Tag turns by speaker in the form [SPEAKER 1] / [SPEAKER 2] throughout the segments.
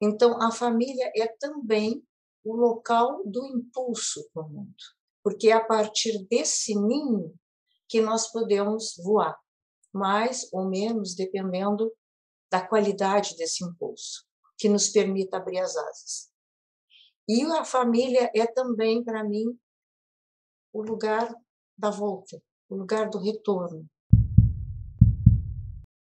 [SPEAKER 1] Então, a família é também o local do impulso para o mundo, porque é a partir desse ninho que nós podemos voar, mais ou menos dependendo da qualidade desse impulso, que nos permita abrir as asas. E a família é também, para mim, o lugar da volta, o lugar do retorno.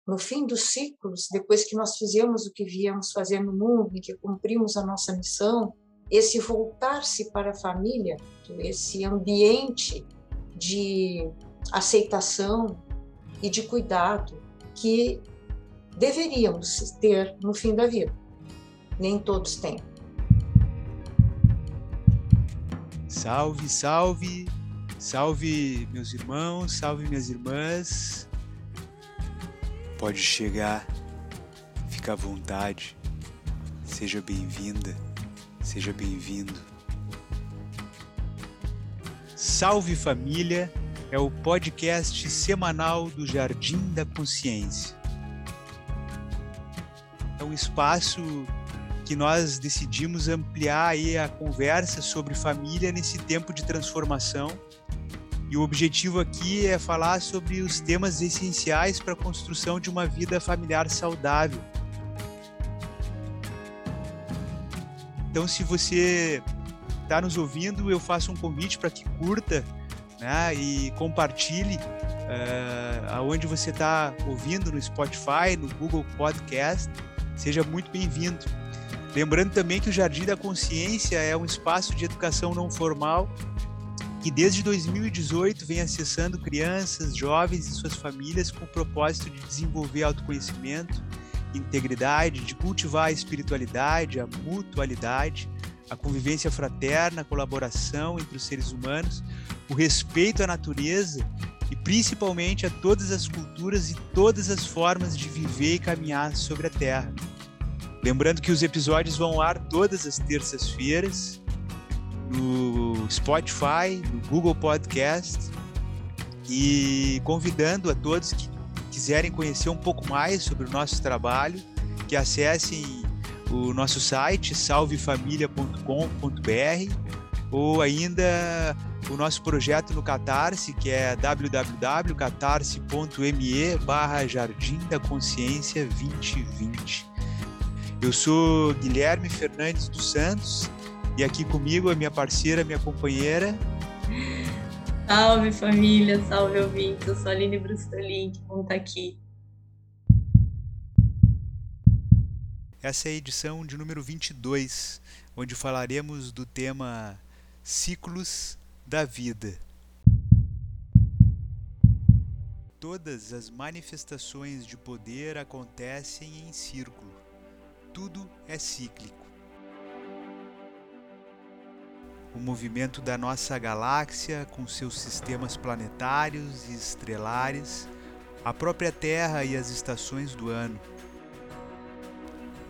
[SPEAKER 1] No fim dos ciclos, depois que nós fizemos o que viemos fazer no mundo que cumprimos a nossa missão, esse voltar-se para a família, esse ambiente de aceitação e de cuidado que deveríamos ter no fim da vida. Nem todos têm.
[SPEAKER 2] Salve, salve, salve meus irmãos, salve minhas irmãs. Pode chegar, fica à vontade, seja bem-vinda, seja bem-vindo. Salve família é o podcast semanal do Jardim da Consciência. É um espaço que nós decidimos ampliar aí a conversa sobre família nesse tempo de transformação. E o objetivo aqui é falar sobre os temas essenciais para a construção de uma vida familiar saudável. Então, se você está nos ouvindo, eu faço um convite para que curta né, e compartilhe uh, aonde você está ouvindo no Spotify, no Google Podcast. Seja muito bem-vindo. Lembrando também que o Jardim da Consciência é um espaço de educação não formal que desde 2018 vem acessando crianças, jovens e suas famílias com o propósito de desenvolver autoconhecimento, integridade, de cultivar a espiritualidade, a mutualidade, a convivência fraterna, a colaboração entre os seres humanos, o respeito à natureza e principalmente a todas as culturas e todas as formas de viver e caminhar sobre a Terra. Lembrando que os episódios vão ao ar todas as terças-feiras no Spotify, no Google Podcast e convidando a todos que quiserem conhecer um pouco mais sobre o nosso trabalho, que acessem o nosso site salvefamilia.com.br ou ainda o nosso projeto no Catarse, que é www.catarse.me barra Jardim da Consciência 2020. Eu sou Guilherme Fernandes dos Santos e aqui comigo a minha parceira, minha companheira.
[SPEAKER 3] Salve família, salve ouvintes, eu sou a Aline Brustolin, que bom estar aqui.
[SPEAKER 2] Essa é a edição de número 22, onde falaremos do tema Ciclos da Vida. Todas as manifestações de poder acontecem em círculo tudo é cíclico. O movimento da nossa galáxia, com seus sistemas planetários e estrelares, a própria Terra e as estações do ano.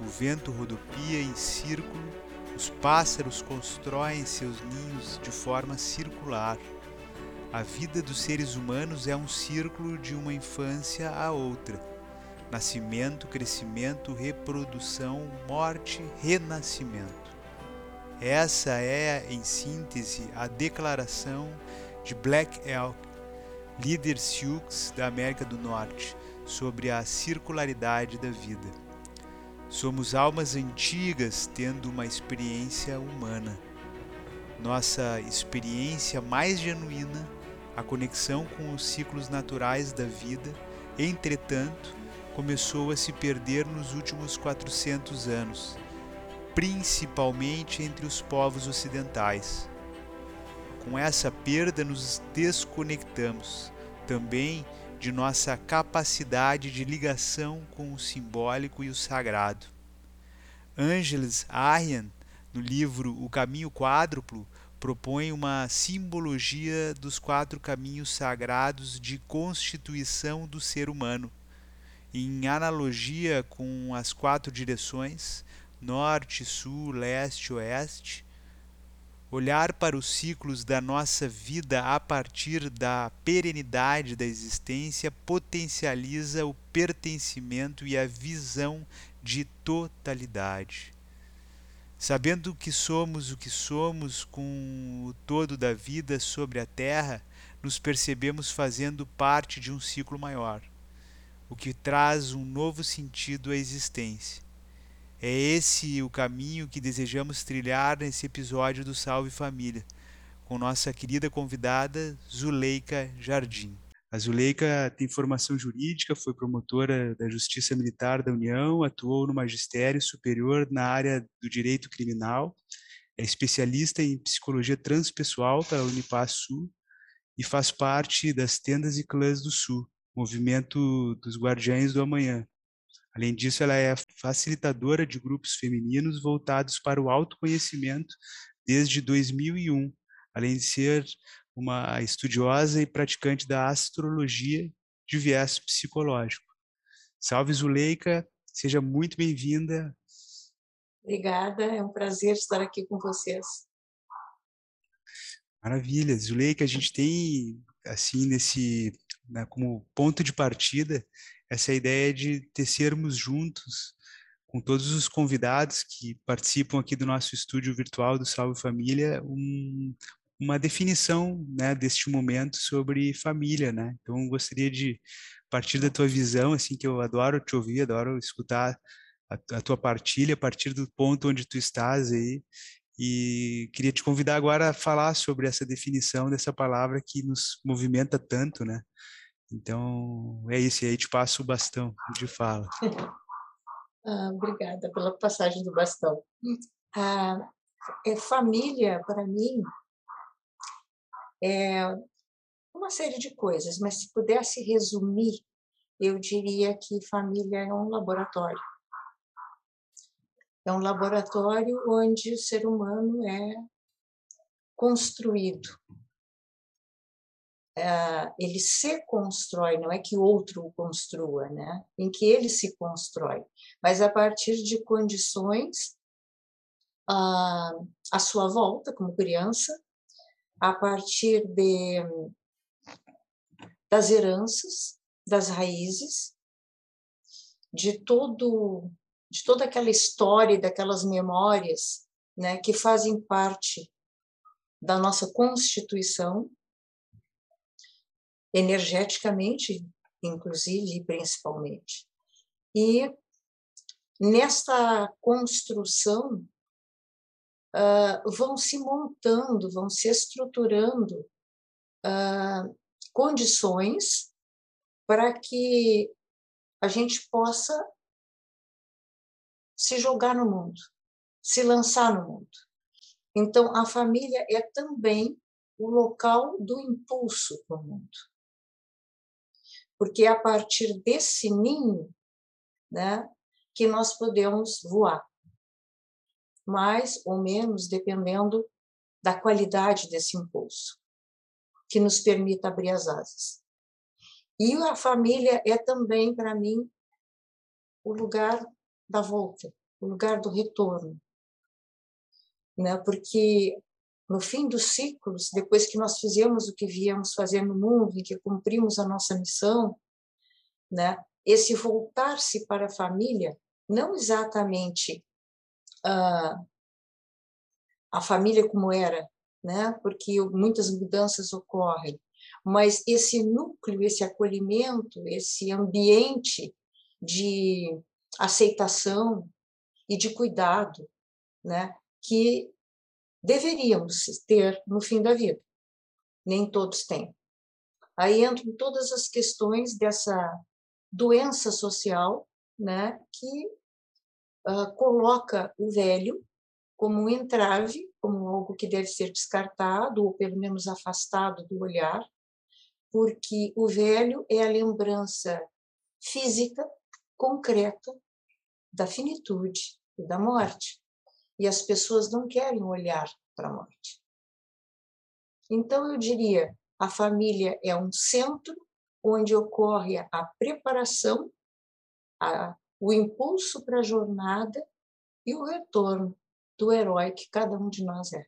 [SPEAKER 2] O vento rodopia em círculo, os pássaros constroem seus ninhos de forma circular. A vida dos seres humanos é um círculo de uma infância a outra nascimento, crescimento, reprodução, morte, renascimento. Essa é, em síntese, a declaração de Black Elk, líder Sioux da América do Norte, sobre a circularidade da vida. Somos almas antigas tendo uma experiência humana. Nossa experiência mais genuína, a conexão com os ciclos naturais da vida, entretanto, começou a se perder nos últimos 400 anos, principalmente entre os povos ocidentais. Com essa perda, nos desconectamos também de nossa capacidade de ligação com o simbólico e o sagrado. Angeles Arrien, no livro O Caminho Quádruplo, propõe uma simbologia dos quatro caminhos sagrados de constituição do ser humano em analogia com as quatro direções norte, sul, leste, oeste, olhar para os ciclos da nossa vida a partir da perenidade da existência potencializa o pertencimento e a visão de totalidade. Sabendo que somos o que somos com o todo da vida sobre a Terra, nos percebemos fazendo parte de um ciclo maior, o que traz um novo sentido à existência. É esse o caminho que desejamos trilhar nesse episódio do Salve Família, com nossa querida convidada Zuleika Jardim. A Zuleika tem formação jurídica, foi promotora da Justiça Militar da União, atuou no magistério superior na área do direito criminal, é especialista em psicologia transpessoal pela Unipasul e faz parte das Tendas e Clãs do Sul, movimento dos Guardiães do Amanhã. Além disso, ela é facilitadora de grupos femininos voltados para o autoconhecimento desde 2001, além de ser uma estudiosa e praticante da astrologia de viés psicológico. Salve Zuleika, seja muito bem-vinda.
[SPEAKER 1] Obrigada, é um prazer estar aqui com vocês.
[SPEAKER 2] Maravilha, Zuleika, a gente tem assim nesse né, como ponto de partida essa ideia de tecermos juntos com todos os convidados que participam aqui do nosso estúdio virtual do Salve Família, um, uma definição né, deste momento sobre família, né? Então, gostaria de partir da tua visão, assim, que eu adoro te ouvir, adoro escutar a, a tua partilha a partir do ponto onde tu estás aí, e queria te convidar agora a falar sobre essa definição dessa palavra que nos movimenta tanto, né? Então, é isso, e aí te passo o bastão de fala.
[SPEAKER 1] ah, obrigada pela passagem do bastão. Ah, é família, para mim, é uma série de coisas, mas se pudesse resumir, eu diria que família é um laboratório. É um laboratório onde o ser humano é construído. É, ele se constrói, não é que outro o construa, né? em que ele se constrói, mas a partir de condições à, à sua volta, como criança, a partir de, das heranças, das raízes, de todo de toda aquela história, daquelas memórias, né, que fazem parte da nossa constituição, energeticamente, inclusive e principalmente. E nesta construção uh, vão se montando, vão se estruturando uh, condições para que a gente possa se jogar no mundo, se lançar no mundo. Então, a família é também o local do impulso para o mundo. Porque é a partir desse ninho né, que nós podemos voar mais ou menos dependendo da qualidade desse impulso, que nos permita abrir as asas. E a família é também, para mim, o lugar da volta, o lugar do retorno. Né? Porque no fim dos ciclos, depois que nós fizemos o que viemos fazer no mundo, em que cumprimos a nossa missão, né? esse voltar-se para a família, não exatamente a, a família como era, né? Porque muitas mudanças ocorrem, mas esse núcleo, esse acolhimento, esse ambiente de aceitação e de cuidado, né? Que deveríamos ter no fim da vida. Nem todos têm. Aí entram todas as questões dessa doença social, né? Que uh, coloca o velho como um entrave, como algo que deve ser descartado ou pelo menos afastado do olhar, porque o velho é a lembrança física, concreta, da finitude e da morte. E as pessoas não querem olhar para a morte. Então, eu diria: a família é um centro onde ocorre a preparação, a o impulso para a jornada e o retorno do herói que cada um de nós é.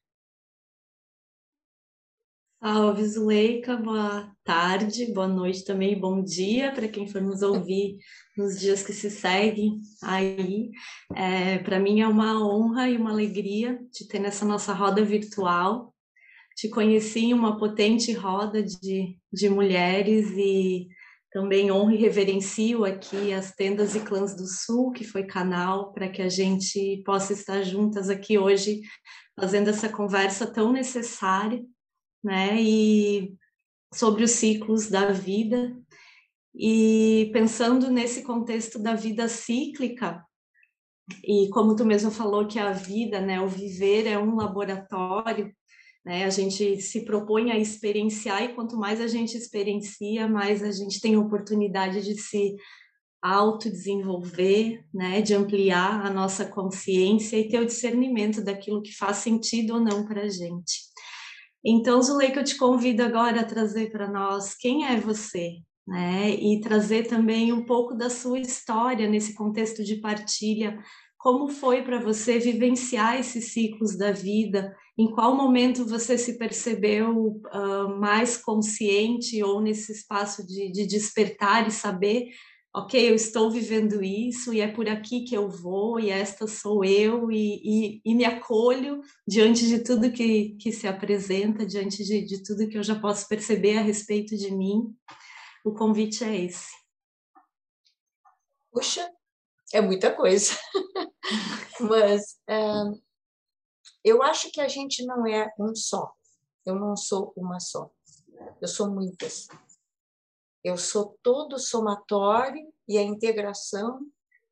[SPEAKER 3] Salve, Zuleika, boa tarde, boa noite também, bom dia para quem for nos ouvir nos dias que se seguem aí. É, para mim é uma honra e uma alegria te ter nessa nossa roda virtual. Te conheci em uma potente roda de, de mulheres e também honro e reverencio aqui as Tendas e Clãs do Sul, que foi canal para que a gente possa estar juntas aqui hoje, fazendo essa conversa tão necessária né? E sobre os ciclos da vida. E pensando nesse contexto da vida cíclica, e como tu mesmo falou que a vida, né, o viver é um laboratório, né? A gente se propõe a experienciar e quanto mais a gente experiencia, mais a gente tem oportunidade de se autodesenvolver, né, de ampliar a nossa consciência e ter o discernimento daquilo que faz sentido ou não para a gente. Então, Zuleika, eu te convido agora a trazer para nós quem é você, né? E trazer também um pouco da sua história nesse contexto de partilha. Como foi para você vivenciar esses ciclos da vida? Em qual momento você se percebeu uh, mais consciente ou nesse espaço de, de despertar e saber ok, eu estou vivendo isso e é por aqui que eu vou e esta sou eu e, e, e me acolho diante de tudo que, que se apresenta, diante de, de tudo que eu já posso perceber a respeito de mim. O convite é esse.
[SPEAKER 1] Puxa, é muita coisa. Mas eu acho que a gente não é um só. Eu não sou uma só. Eu sou muitas. Eu sou todo somatório e a integração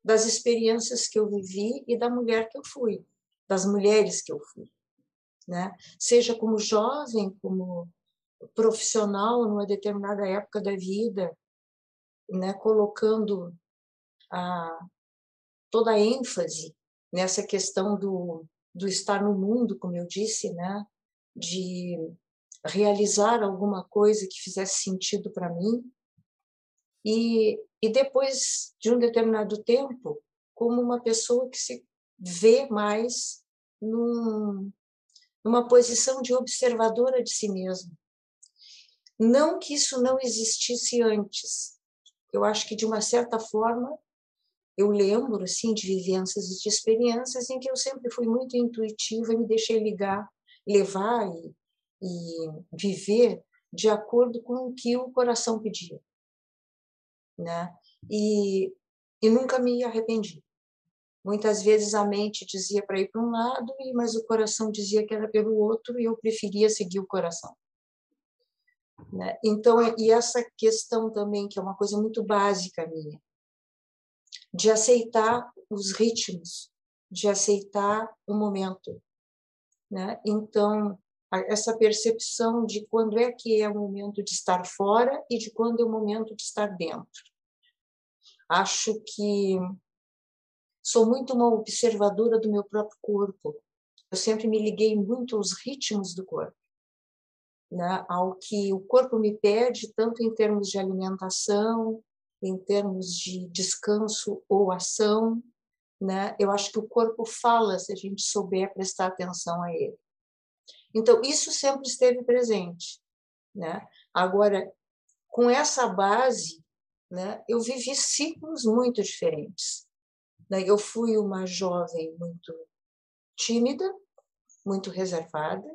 [SPEAKER 1] das experiências que eu vivi e da mulher que eu fui, das mulheres que eu fui, né? Seja como jovem, como profissional numa determinada época da vida, né, colocando a toda a ênfase nessa questão do, do estar no mundo, como eu disse, né, de realizar alguma coisa que fizesse sentido para mim, e, e depois de um determinado tempo, como uma pessoa que se vê mais num, numa posição de observadora de si mesma. Não que isso não existisse antes. Eu acho que, de uma certa forma, eu lembro assim, de vivências e de experiências em que eu sempre fui muito intuitiva e me deixei ligar, levar e, e viver de acordo com o que o coração pedia né? E, e nunca me arrependi. Muitas vezes a mente dizia para ir para um lado, mas o coração dizia que era pelo outro e eu preferia seguir o coração. Né? Então, e essa questão também, que é uma coisa muito básica minha, de aceitar os ritmos, de aceitar o momento. Né? Então, essa percepção de quando é que é o momento de estar fora e de quando é o momento de estar dentro. Acho que sou muito uma observadora do meu próprio corpo. Eu sempre me liguei muito aos ritmos do corpo, né? ao que o corpo me pede, tanto em termos de alimentação, em termos de descanso ou ação. Né? Eu acho que o corpo fala se a gente souber prestar atenção a ele. Então, isso sempre esteve presente. Né? Agora, com essa base, né, eu vivi ciclos muito diferentes. Né? Eu fui uma jovem muito tímida, muito reservada,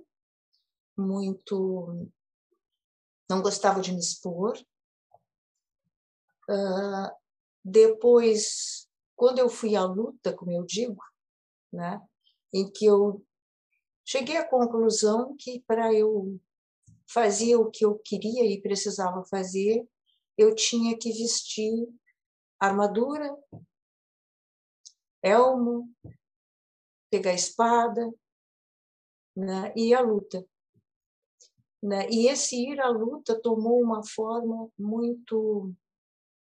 [SPEAKER 1] muito. não gostava de me expor. Uh, depois, quando eu fui à luta, como eu digo, né, em que eu cheguei à conclusão que para eu fazer o que eu queria e precisava fazer, eu tinha que vestir armadura, elmo, pegar espada né, e ir à luta. Né? E esse ir à luta tomou uma forma muito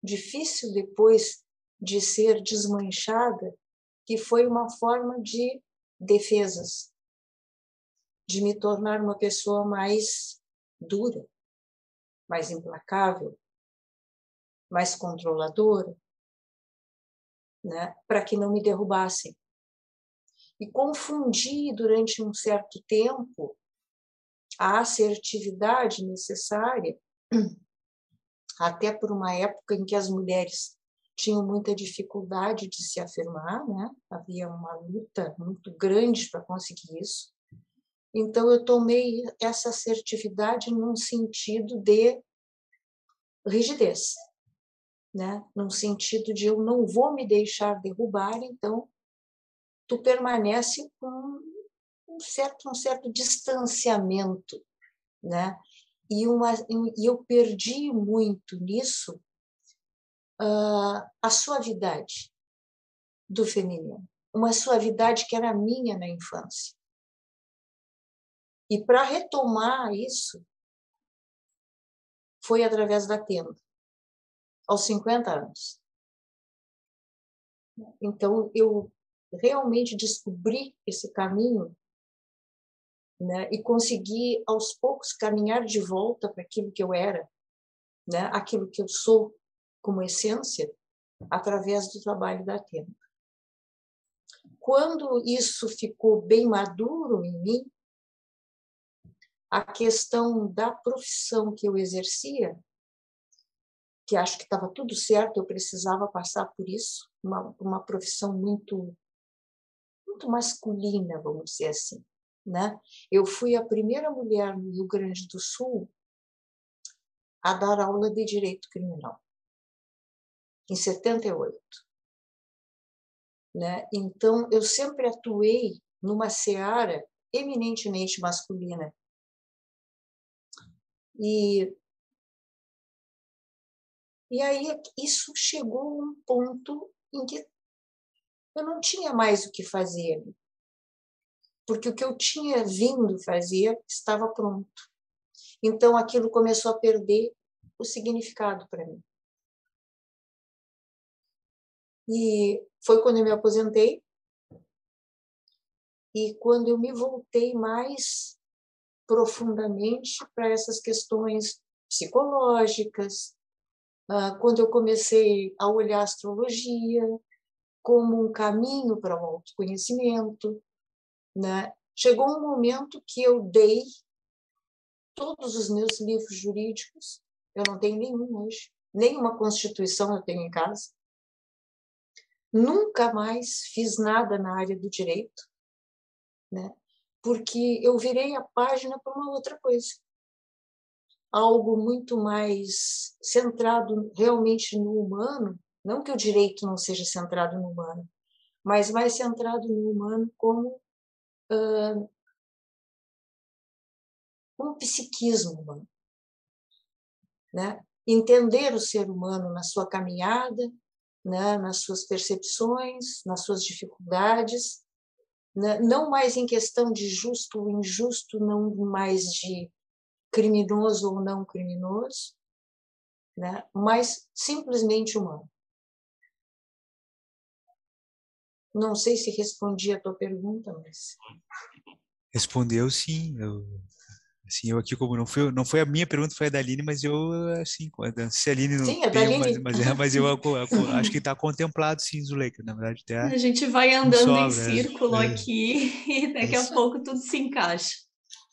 [SPEAKER 1] difícil depois de ser desmanchada, que foi uma forma de defesas de me tornar uma pessoa mais dura, mais implacável, mais controladora, né, para que não me derrubassem. E confundi durante um certo tempo a assertividade necessária, até por uma época em que as mulheres tinham muita dificuldade de se afirmar, né? Havia uma luta muito grande para conseguir isso. Então eu tomei essa assertividade num sentido de rigidez, né? Num sentido de eu não vou me deixar derrubar, então tu permanece com um certo um certo distanciamento, né? E, uma, e eu perdi muito nisso uh, a suavidade do feminino, uma suavidade que era minha na infância. E para retomar isso, foi através da tenda, aos 50 anos. Então, eu realmente descobri esse caminho né, e consegui, aos poucos, caminhar de volta para aquilo que eu era, né, aquilo que eu sou como essência, através do trabalho da tenda. Quando isso ficou bem maduro em mim, a questão da profissão que eu exercia, que acho que estava tudo certo, eu precisava passar por isso, uma, uma profissão muito muito masculina, vamos dizer assim, né? Eu fui a primeira mulher no Rio Grande do Sul a dar aula de direito criminal em 78. Né? Então, eu sempre atuei numa seara eminentemente masculina. E, e aí isso chegou a um ponto em que eu não tinha mais o que fazer, porque o que eu tinha vindo fazer estava pronto. Então aquilo começou a perder o significado para mim. E foi quando eu me aposentei. E quando eu me voltei mais profundamente para essas questões psicológicas, ah, quando eu comecei a olhar a astrologia como um caminho para o autoconhecimento, né? Chegou um momento que eu dei todos os meus livros jurídicos, eu não tenho nenhum hoje, nenhuma constituição eu tenho em casa. Nunca mais fiz nada na área do direito, né? Porque eu virei a página para uma outra coisa. Algo muito mais centrado realmente no humano, não que o direito não seja centrado no humano, mas mais centrado no humano como uh, um psiquismo humano. Né? Entender o ser humano na sua caminhada, né, nas suas percepções, nas suas dificuldades, né, não mais em questão de justo ou injusto, não mais de criminoso ou não criminoso, né, mas simplesmente humano. Não sei se respondi a tua pergunta, mas
[SPEAKER 2] respondeu sim. Eu Assim, eu aqui, como não foi, não foi a minha pergunta, foi a da Aline, mas eu, assim, se a Aline não
[SPEAKER 1] sim, tem,
[SPEAKER 2] mas, mas, é, mas, eu, eu acho que está contemplado, sim, Zuleika, na verdade. Até
[SPEAKER 3] a gente vai andando sobra, em é, círculo é, aqui e daqui a pouco tudo se encaixa.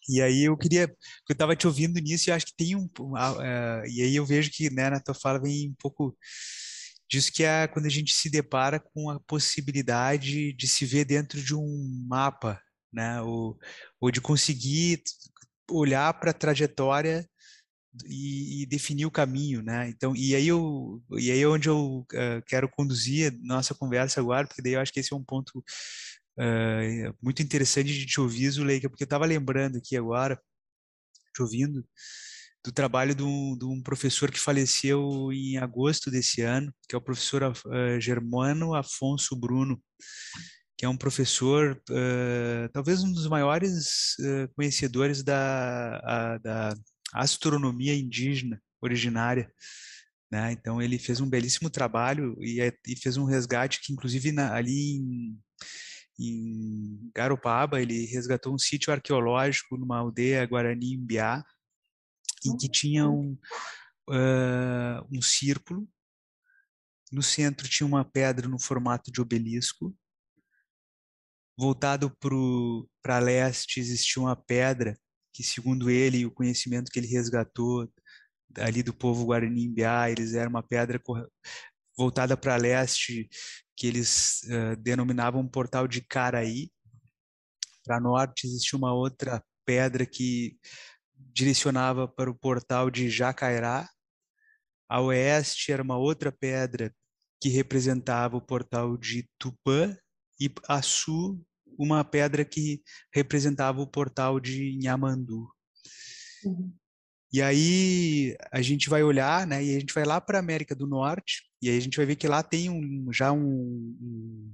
[SPEAKER 2] E aí eu queria, eu estava te ouvindo nisso e acho que tem um, uh, e aí eu vejo que, né, na tua fala vem um pouco disso que é quando a gente se depara com a possibilidade de se ver dentro de um mapa, né, ou, ou de conseguir olhar para a trajetória e, e, definir o caminho, né? Então, e aí eu, e aí é onde eu uh, quero conduzir nossa conversa agora, porque daí eu acho que esse é um ponto uh, muito interessante de te ouvir, Zuleika, porque eu estava lembrando aqui agora, te ouvindo, do trabalho de um, de um, professor que faleceu em agosto desse ano, que é o professor uh, Germano Afonso Bruno que é um professor, uh, talvez um dos maiores uh, conhecedores da, a, da astronomia indígena originária. Né? Então, ele fez um belíssimo trabalho e, é, e fez um resgate que, inclusive, na, ali em, em Garopaba, ele resgatou um sítio arqueológico numa aldeia Guarani Imbiá, em que tinha um, uh, um círculo. No centro tinha uma pedra no formato de obelisco voltado para leste existia uma pedra que segundo ele, o conhecimento que ele resgatou ali do povo Guarani-Imbiá, eles eram uma pedra voltada para leste, que eles uh, denominavam portal de Caraí. Para norte existia uma outra pedra que direcionava para o portal de Jacairá. A oeste era uma outra pedra que representava o portal de Tupã e a sul uma pedra que representava o portal de Nhamandu. Uhum. E aí a gente vai olhar, né? E a gente vai lá para a América do Norte e aí a gente vai ver que lá tem um, já um, um,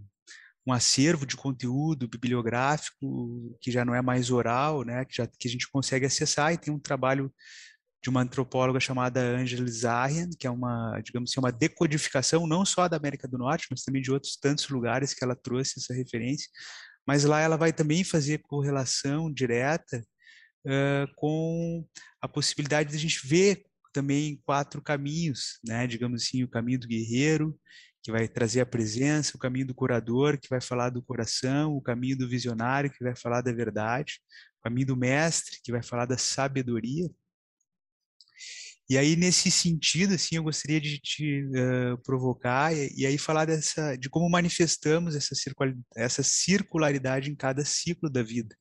[SPEAKER 2] um, acervo de conteúdo bibliográfico que já não é mais oral, né? Que já que a gente consegue acessar e tem um trabalho de uma antropóloga chamada Angela Zarian, que é uma, digamos assim, uma decodificação não só da América do Norte, mas também de outros tantos lugares que ela trouxe essa referência. Mas lá ela vai também fazer correlação direta uh, com a possibilidade de a gente ver também quatro caminhos, né? Digamos assim, o caminho do guerreiro, que vai trazer a presença, o caminho do curador, que vai falar do coração, o caminho do visionário, que vai falar da verdade, o caminho do mestre, que vai falar da sabedoria, e aí, nesse sentido, assim, eu gostaria de te uh, provocar e, e, aí falar dessa, de como manifestamos essa, essa circularidade em cada ciclo da vida.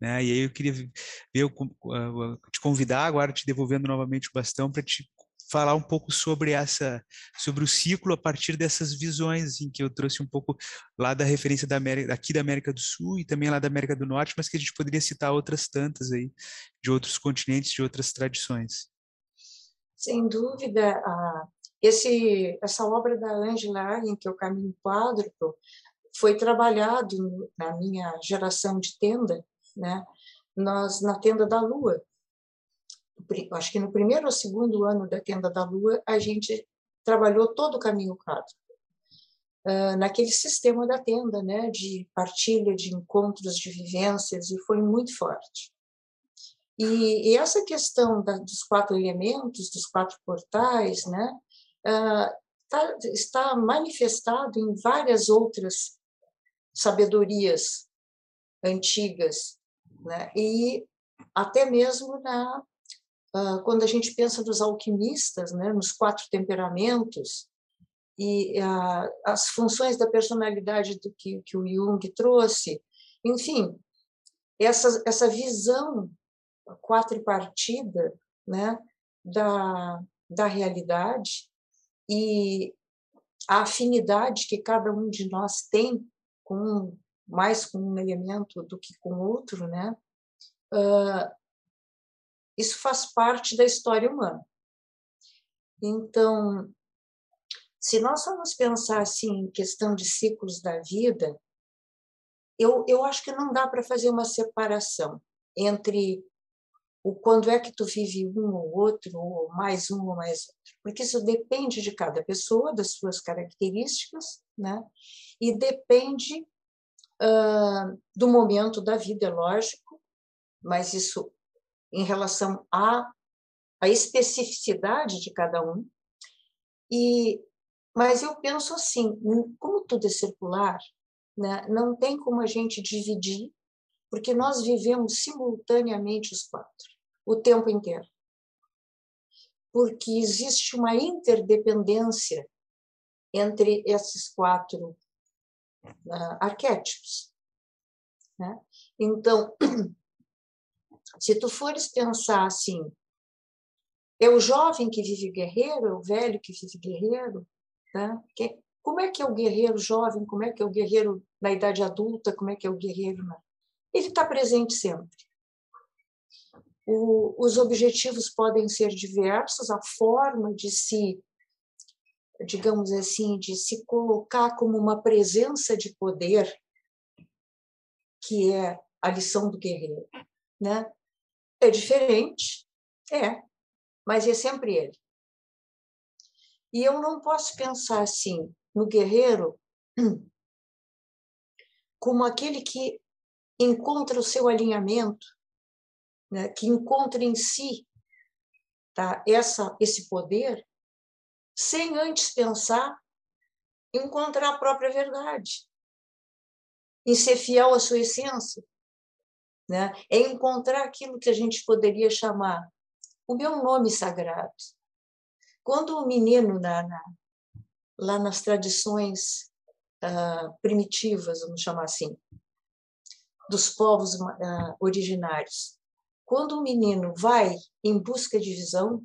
[SPEAKER 2] Né? E aí eu queria ver, eu, uh, te convidar agora, te devolvendo novamente o bastão, para te falar um pouco sobre essa sobre o ciclo a partir dessas visões em que eu trouxe um pouco lá da referência da América, aqui da América do Sul e também lá da América do Norte, mas que a gente poderia citar outras tantas aí de outros continentes, de outras tradições.
[SPEAKER 1] Sem dúvida, a, esse, essa obra da Angela em que é o Caminho Quádruplo, foi trabalhado na minha geração de tenda, né? Nós, na Tenda da Lua, acho que no primeiro ou segundo ano da Tenda da Lua, a gente trabalhou todo o Caminho Quádruplo. Naquele sistema da tenda, né, de partilha de encontros, de vivências, e foi muito forte. E, e essa questão da, dos quatro elementos, dos quatro portais, né, uh, tá, está manifestado em várias outras sabedorias antigas, né, e até mesmo na uh, quando a gente pensa dos alquimistas, né, nos quatro temperamentos e uh, as funções da personalidade do que, que o Jung trouxe, enfim, essa, essa visão quatripartida né, da, da realidade e a afinidade que cada um de nós tem com mais com um elemento do que com outro, né? Uh, isso faz parte da história humana. Então, se nós vamos pensar assim em questão de ciclos da vida, eu, eu acho que não dá para fazer uma separação entre o quando é que tu vive um ou outro, ou mais um ou mais outro. Porque isso depende de cada pessoa, das suas características, né? E depende uh, do momento da vida, é lógico, mas isso em relação à, à especificidade de cada um. E, mas eu penso assim, como tudo é circular, né? não tem como a gente dividir porque nós vivemos simultaneamente os quatro, o tempo inteiro. Porque existe uma interdependência entre esses quatro uh, arquétipos. Né? Então, se tu fores pensar assim, é o jovem que vive guerreiro, é o velho que vive guerreiro, tá? que, como é que é o guerreiro jovem, como é que é o guerreiro na idade adulta, como é que é o guerreiro na, ele está presente sempre. O, os objetivos podem ser diversos, a forma de se, digamos assim, de se colocar como uma presença de poder, que é a lição do guerreiro, né? É diferente, é, mas é sempre ele. E eu não posso pensar assim no guerreiro como aquele que encontra o seu alinhamento, né, que encontra em si tá, essa, esse poder, sem antes pensar encontrar a própria verdade, em ser fiel à sua essência. né? É encontrar aquilo que a gente poderia chamar o meu nome sagrado. Quando o menino na, na, lá nas tradições uh, primitivas, vamos chamar assim, dos povos uh, originários, quando o menino vai em busca de visão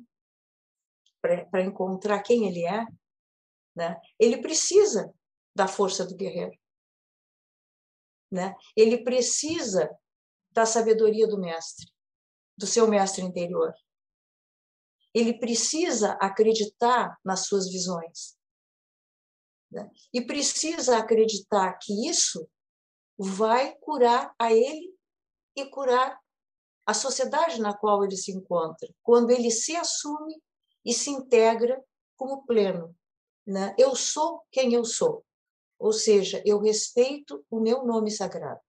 [SPEAKER 1] para encontrar quem ele é, né? Ele precisa da força do guerreiro, né? Ele precisa da sabedoria do mestre, do seu mestre interior. Ele precisa acreditar nas suas visões. Né? E precisa acreditar que isso vai curar a ele e curar a sociedade na qual ele se encontra, quando ele se assume e se integra como pleno. Né? Eu sou quem eu sou, ou seja, eu respeito o meu nome sagrado.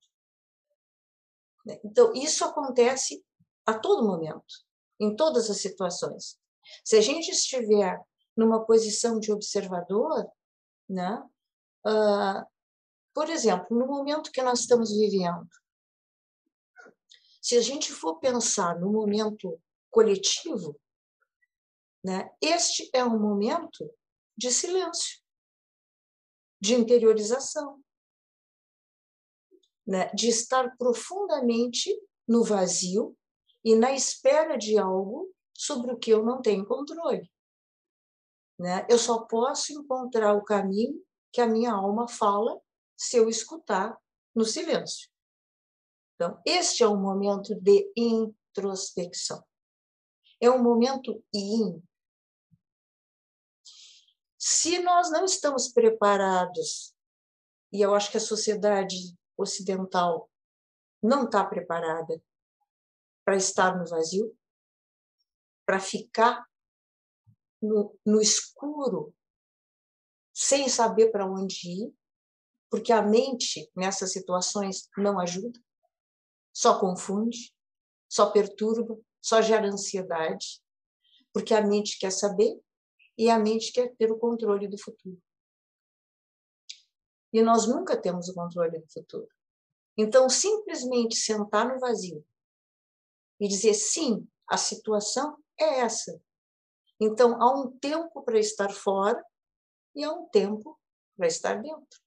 [SPEAKER 1] Né? Então, isso acontece a todo momento, em todas as situações. Se a gente estiver numa posição de observador, né? Uh, por exemplo, no momento que nós estamos vivendo, se a gente for pensar no momento coletivo, né, este é um momento de silêncio, de interiorização, né, de estar profundamente no vazio e na espera de algo sobre o que eu não tenho controle. Né? Eu só posso encontrar o caminho que a minha alma fala se eu escutar no silêncio. Então, este é um momento de introspecção. É um momento yin. Se nós não estamos preparados, e eu acho que a sociedade ocidental não está preparada para estar no vazio, para ficar no, no escuro, sem saber para onde ir, porque a mente nessas situações não ajuda só confunde, só perturba, só gera ansiedade, porque a mente quer saber e a mente quer ter o controle do futuro. E nós nunca temos o controle do futuro. Então, simplesmente sentar no vazio e dizer sim, a situação é essa. Então, há um tempo para estar fora e há um tempo para estar dentro.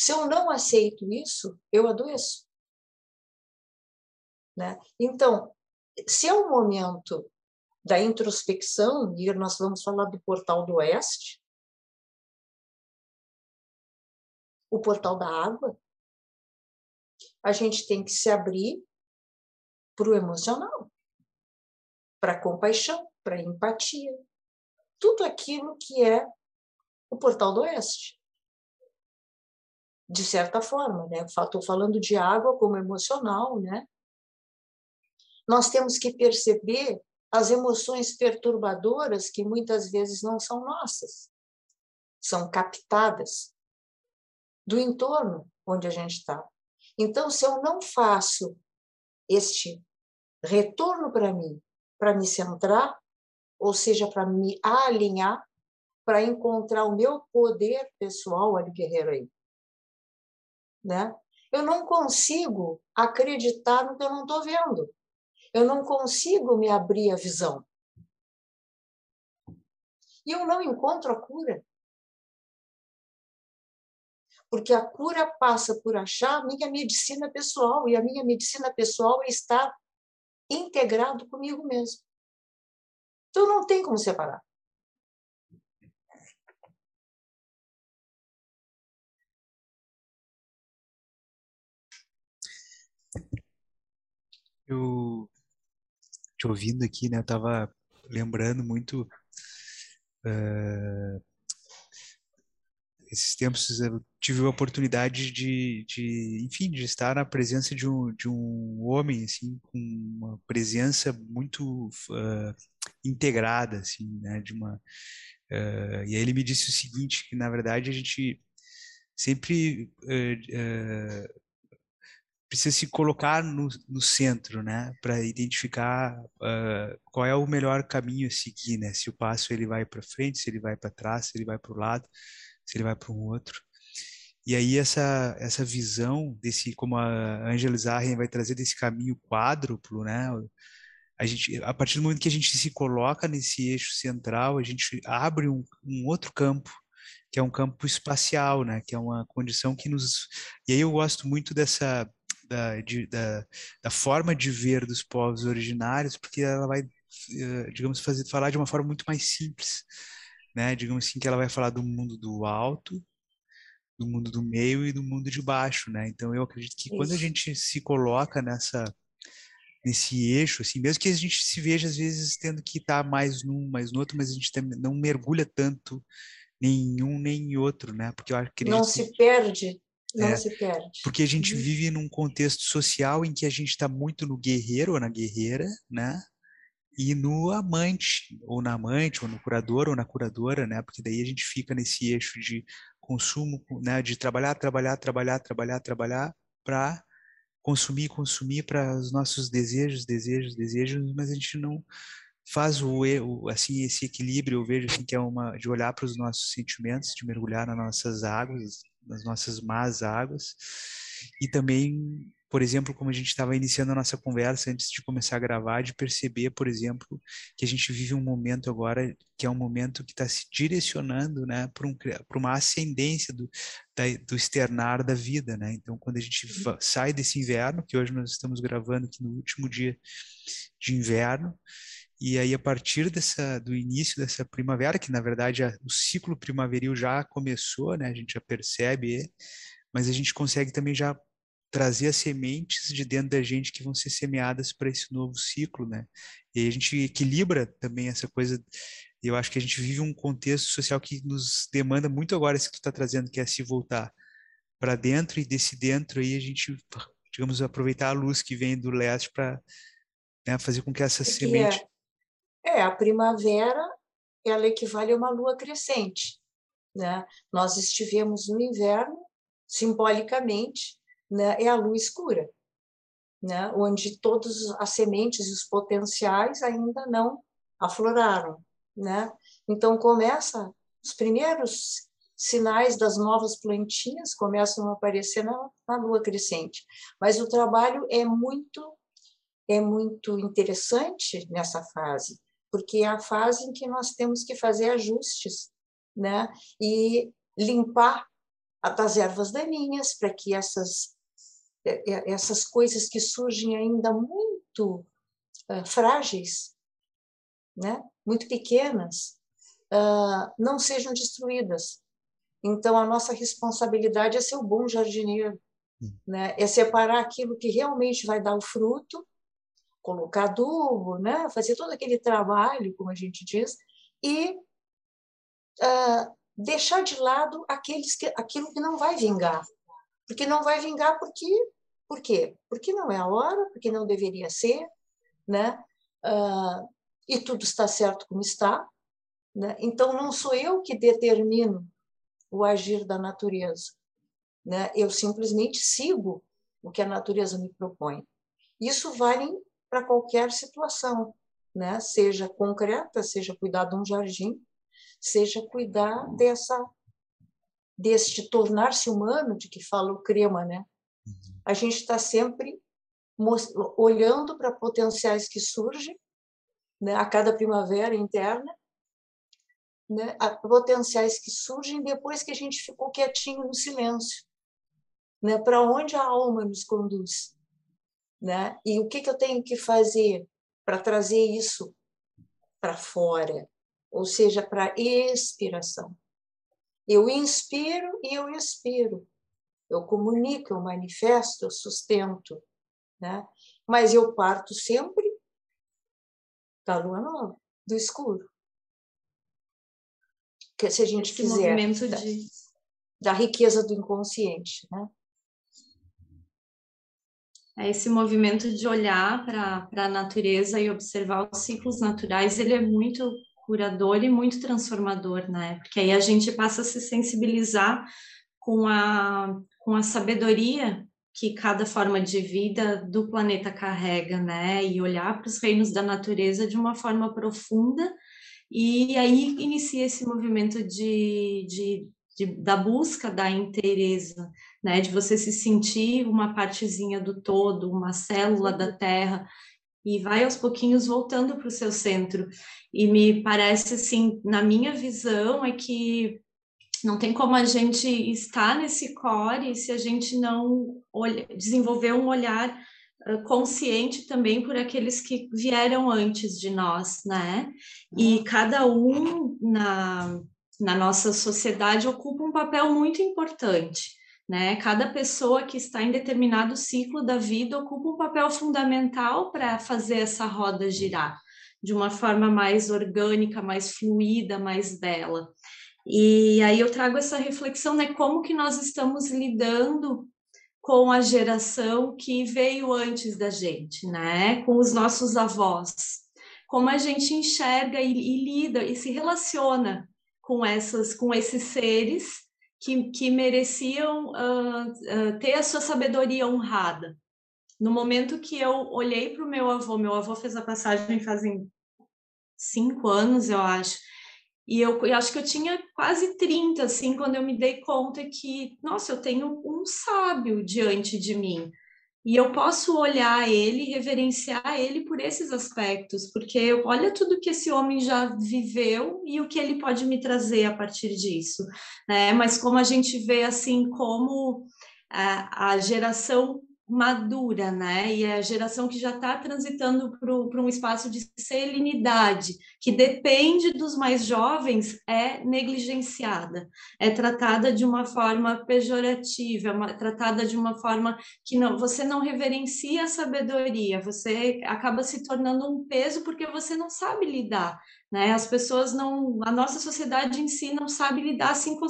[SPEAKER 1] Se eu não aceito isso, eu adoeço. Né? Então, se é um momento da introspecção, e nós vamos falar do portal do oeste, o portal da água, a gente tem que se abrir para o emocional, para a compaixão, para a empatia, tudo aquilo que é o portal do oeste de certa forma, né? Estou falando de água como emocional, né? Nós temos que perceber as emoções perturbadoras que muitas vezes não são nossas, são captadas do entorno onde a gente está. Então, se eu não faço este retorno para mim, para me centrar, ou seja, para me alinhar, para encontrar o meu poder pessoal, olha o guerreiro aí, né? Eu não consigo acreditar no que eu não estou vendo. Eu não consigo me abrir a visão. E eu não encontro a cura. Porque a cura passa por achar a minha medicina pessoal, e a minha medicina pessoal está integrado comigo mesmo. Então não tem como separar.
[SPEAKER 2] Eu te ouvindo aqui, né, eu tava lembrando muito uh, esses tempos eu tive a oportunidade de, de, enfim, de estar na presença de um, de um homem, assim, com uma presença muito uh, integrada, assim, né, de uma... Uh, e aí ele me disse o seguinte, que na verdade a gente sempre uh, precisa se colocar no, no centro, né, para identificar uh, qual é o melhor caminho a seguir, né, se o passo ele vai para frente, se ele vai para trás, se ele vai para o lado, se ele vai para um outro. E aí essa essa visão desse, como a Angela Zarren vai trazer desse caminho quádruplo, né? A gente, a partir do momento que a gente se coloca nesse eixo central, a gente abre um, um outro campo, que é um campo espacial, né? Que é uma condição que nos e aí eu gosto muito dessa da, de, da, da forma de ver dos povos originários, porque ela vai, eh, digamos, fazer, falar de uma forma muito mais simples, né? Digamos assim, que ela vai falar do mundo do alto, do mundo do meio e do mundo de baixo, né? Então eu acredito que Isso. quando a gente se coloca nessa nesse eixo, assim, mesmo que a gente se veja às vezes tendo que estar mais num, mais no outro, mas a gente não mergulha tanto nem em um nem em outro, né? Porque eu acredito
[SPEAKER 1] não se perde não é, se perde.
[SPEAKER 2] Porque a gente uhum. vive num contexto social em que a gente está muito no guerreiro ou na guerreira, né? E no amante, ou na amante, ou no curador, ou na curadora, né? Porque daí a gente fica nesse eixo de consumo, né? De trabalhar, trabalhar, trabalhar, trabalhar, trabalhar, para consumir, consumir para os nossos desejos, desejos, desejos, mas a gente não faz o, o assim esse equilíbrio eu vejo assim que é uma de olhar para os nossos sentimentos de mergulhar nas nossas águas nas nossas más águas. E também, por exemplo, como a gente estava iniciando a nossa conversa antes de começar a gravar, de perceber, por exemplo, que a gente vive um momento agora que é um momento que está se direcionando né, para um, uma ascendência do, da, do externar da vida. Né? Então, quando a gente sai desse inverno, que hoje nós estamos gravando aqui no último dia de inverno, e aí, a partir dessa, do início dessa primavera, que na verdade a, o ciclo primaveril já começou, né? A gente já percebe, mas a gente consegue também já trazer as sementes de dentro da gente que vão ser semeadas para esse novo ciclo, né? E a gente equilibra também essa coisa. Eu acho que a gente vive um contexto social que nos demanda muito agora isso que tu está trazendo, que é se voltar para dentro e desse dentro aí a gente, digamos, aproveitar a luz que vem do leste para né, fazer com que essa semente é
[SPEAKER 1] é, a primavera ela equivale a uma lua crescente. Né? Nós estivemos no inverno, simbolicamente, né? é a lua escura, né? onde todas as sementes e os potenciais ainda não afloraram. Né? Então, começa os primeiros sinais das novas plantinhas começam a aparecer na, na lua crescente. Mas o trabalho é muito é muito interessante nessa fase, porque é a fase em que nós temos que fazer ajustes, né? E limpar as ervas daninhas para que essas essas coisas que surgem ainda muito uh, frágeis, né? Muito pequenas, uh, não sejam destruídas. Então a nossa responsabilidade é ser o bom jardineiro, hum. né? É separar aquilo que realmente vai dar o fruto colocar adubo, né? fazer todo aquele trabalho, como a gente diz, e uh, deixar de lado aqueles que, aquilo que não vai vingar. Porque não vai vingar porque, por quê? Porque não é a hora, porque não deveria ser, né? Uh, e tudo está certo como está. Né? Então, não sou eu que determino o agir da natureza. Né? Eu simplesmente sigo o que a natureza me propõe. Isso vale para qualquer situação, né? Seja concreta, seja cuidar de um jardim, seja cuidar dessa deste tornar-se humano de que fala o crema, né? Uhum. A gente está sempre olhando para potenciais que surgem, né? A cada primavera interna, né? Potenciais que surgem depois que a gente ficou quietinho no silêncio, né? Para onde a alma nos conduz? Né? E o que, que eu tenho que fazer para trazer isso para fora, ou seja, para expiração. Eu inspiro e eu expiro. Eu comunico, eu manifesto, eu sustento, né? Mas eu parto sempre da lua nova, do escuro. Que se a gente Esse quiser movimento da, de... da riqueza do inconsciente, né?
[SPEAKER 3] É esse movimento de olhar para a natureza e observar os ciclos naturais, ele é muito curador e muito transformador, né? Porque aí a gente passa a se sensibilizar com a, com a sabedoria que cada forma de vida do planeta carrega, né? E olhar para os reinos da natureza de uma forma profunda e aí inicia esse movimento de, de, de, da busca da inteireza, né? De você se sentir uma partezinha do todo, uma célula da Terra, e vai aos pouquinhos voltando para o seu centro. E me parece assim, na minha visão, é que não tem como a gente estar nesse core se a gente não olha, desenvolver um olhar consciente também por aqueles que vieram antes de nós, né? E uhum. cada um na, na nossa sociedade ocupa um papel muito importante. Né? Cada pessoa que está em determinado ciclo da vida ocupa um papel fundamental para fazer essa roda girar de uma forma mais orgânica, mais fluida, mais bela. E aí eu trago essa reflexão, né? Como que nós estamos lidando com a geração que veio antes da gente, né? Com os nossos avós. Como a gente enxerga e, e lida e se relaciona com essas, com esses seres que, que mereciam uh, uh, ter a sua sabedoria honrada. No momento que eu olhei para o meu avô, meu avô fez a passagem fazem cinco anos, eu acho, e eu, eu, acho que eu tinha quase 30, assim, quando eu me dei conta que, nossa, eu tenho um sábio diante de mim. E eu posso olhar ele, reverenciar ele por esses aspectos, porque olha tudo que esse homem já viveu e o que ele pode me trazer a partir disso. Né? Mas como a gente vê assim como a, a geração madura, né? E é a geração que já está transitando para um espaço de serenidade, que depende dos mais jovens, é negligenciada, é tratada de uma forma pejorativa, é tratada de uma forma que não, você não reverencia a sabedoria, você acaba se tornando um peso porque você não sabe lidar, né? As pessoas não, a nossa sociedade em si não sabe lidar assim com,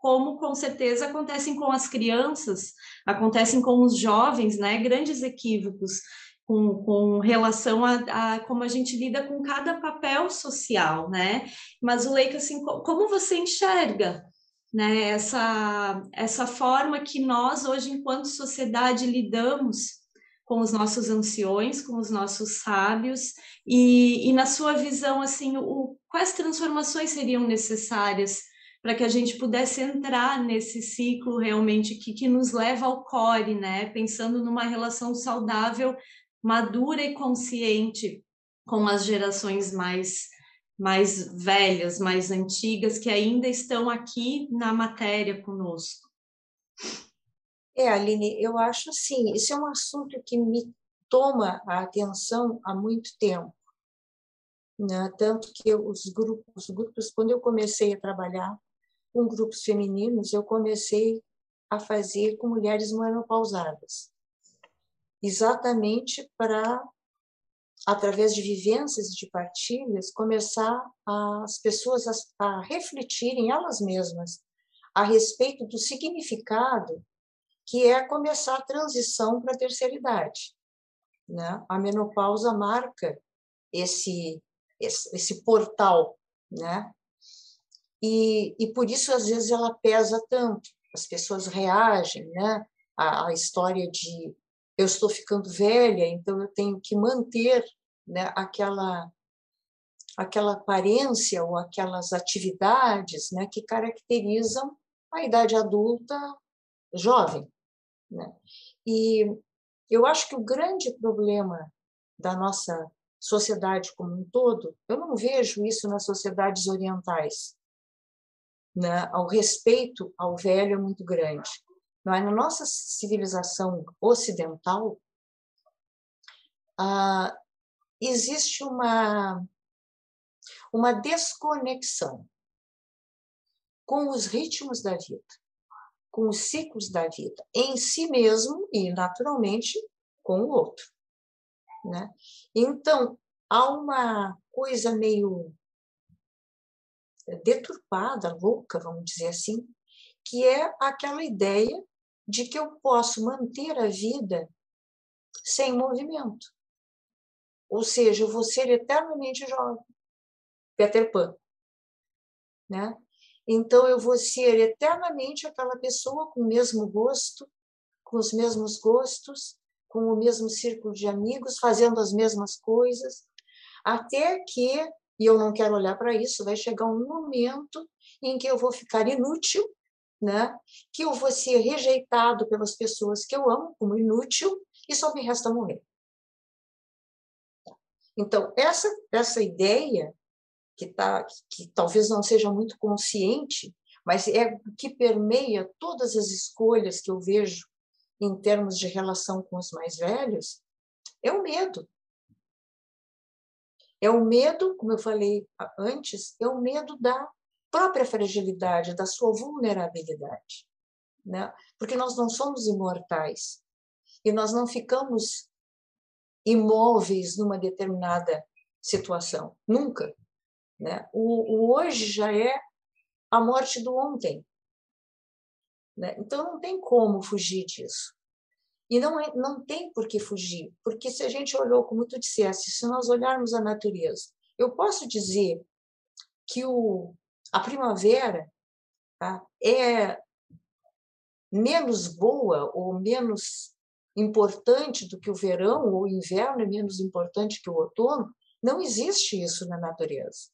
[SPEAKER 3] como com certeza acontecem com as crianças, acontecem com os jovens, né? Grandes equívocos com, com relação a, a, como a gente lida com cada papel social, né? Mas o Leica, assim, como você enxerga né, essa, essa forma que nós, hoje, enquanto sociedade, lidamos com os nossos anciões, com os nossos sábios, e, e na sua visão, assim, o, quais transformações seriam necessárias para que a gente pudesse entrar nesse ciclo realmente que, que nos leva ao core, né? Pensando numa relação saudável, madura e consciente com as gerações mais mais velhas, mais antigas, que ainda estão aqui na matéria conosco.
[SPEAKER 1] É, Aline, eu acho assim, esse é um assunto que me toma a atenção há muito tempo. Né? Tanto que os grupos, os grupos, quando eu comecei a trabalhar com grupos femininos, eu comecei a fazer com mulheres menopausadas, exatamente para, através de vivências de partilhas, começar as pessoas a, a refletirem elas mesmas a respeito do significado que é começar a transição para a terceira idade. Né? A menopausa marca esse, esse, esse portal né? E, e por isso às vezes ela pesa tanto. As pessoas reagem, né? A, a história de eu estou ficando velha, então eu tenho que manter né, aquela aquela aparência ou aquelas atividades né, que caracterizam a idade adulta jovem. Né? E eu acho que o grande problema da nossa sociedade como um todo, eu não vejo isso nas sociedades orientais né, o respeito ao velho é muito grande. Mas na nossa civilização ocidental, ah, existe uma, uma desconexão com os ritmos da vida, com os ciclos da vida, em si mesmo e, naturalmente, com o outro. Né? Então, há uma coisa meio deturpada, louca, vamos dizer assim, que é aquela ideia de que eu posso manter a vida sem movimento. Ou seja, eu vou ser eternamente jovem. Peter Pan. Né? Então, eu vou ser eternamente aquela pessoa com o mesmo gosto, com os mesmos gostos, com o mesmo círculo de amigos, fazendo as mesmas coisas, até que e eu não quero olhar para isso, vai chegar um momento em que eu vou ficar inútil né? que eu vou ser rejeitado pelas pessoas que eu amo como inútil e só me resta morrer. Então, essa, essa ideia, que, tá, que talvez não seja muito consciente, mas é que permeia todas as escolhas que eu vejo em termos de relação com os mais velhos, é o medo. É o medo, como eu falei antes, é o medo da própria fragilidade, da sua vulnerabilidade. Né? Porque nós não somos imortais e nós não ficamos imóveis numa determinada situação, nunca. Né? O, o hoje já é a morte do ontem. Né? Então não tem como fugir disso. E não, é, não tem por que fugir, porque se a gente olhou, como tu disseste, se nós olharmos a natureza, eu posso dizer que o, a primavera tá, é menos boa ou menos importante do que o verão, ou o inverno é menos importante que o outono. Não existe isso na natureza.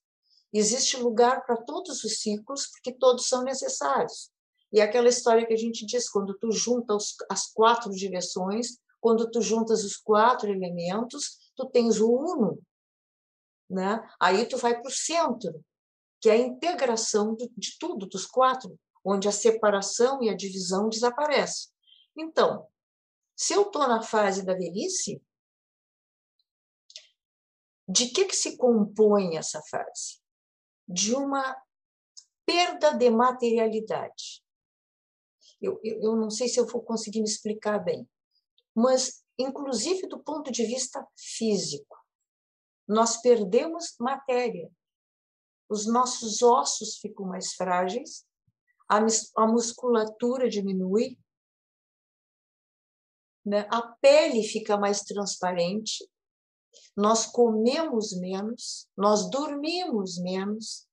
[SPEAKER 1] Existe lugar para todos os ciclos, porque todos são necessários. E aquela história que a gente diz, quando tu junta os, as quatro direções, quando tu juntas os quatro elementos, tu tens o uno. Né? Aí tu vai para o centro, que é a integração de, de tudo, dos quatro, onde a separação e a divisão desaparecem. Então, se eu estou na fase da velhice, de que, que se compõe essa fase? De uma perda de materialidade. Eu, eu, não sei se eu vou conseguir me explicar bem, mas, inclusive do ponto de vista físico, nós perdemos matéria. Os nossos ossos ficam mais frágeis, a, a musculatura diminui, né? a pele fica mais transparente, nós comemos menos, nós dormimos menos.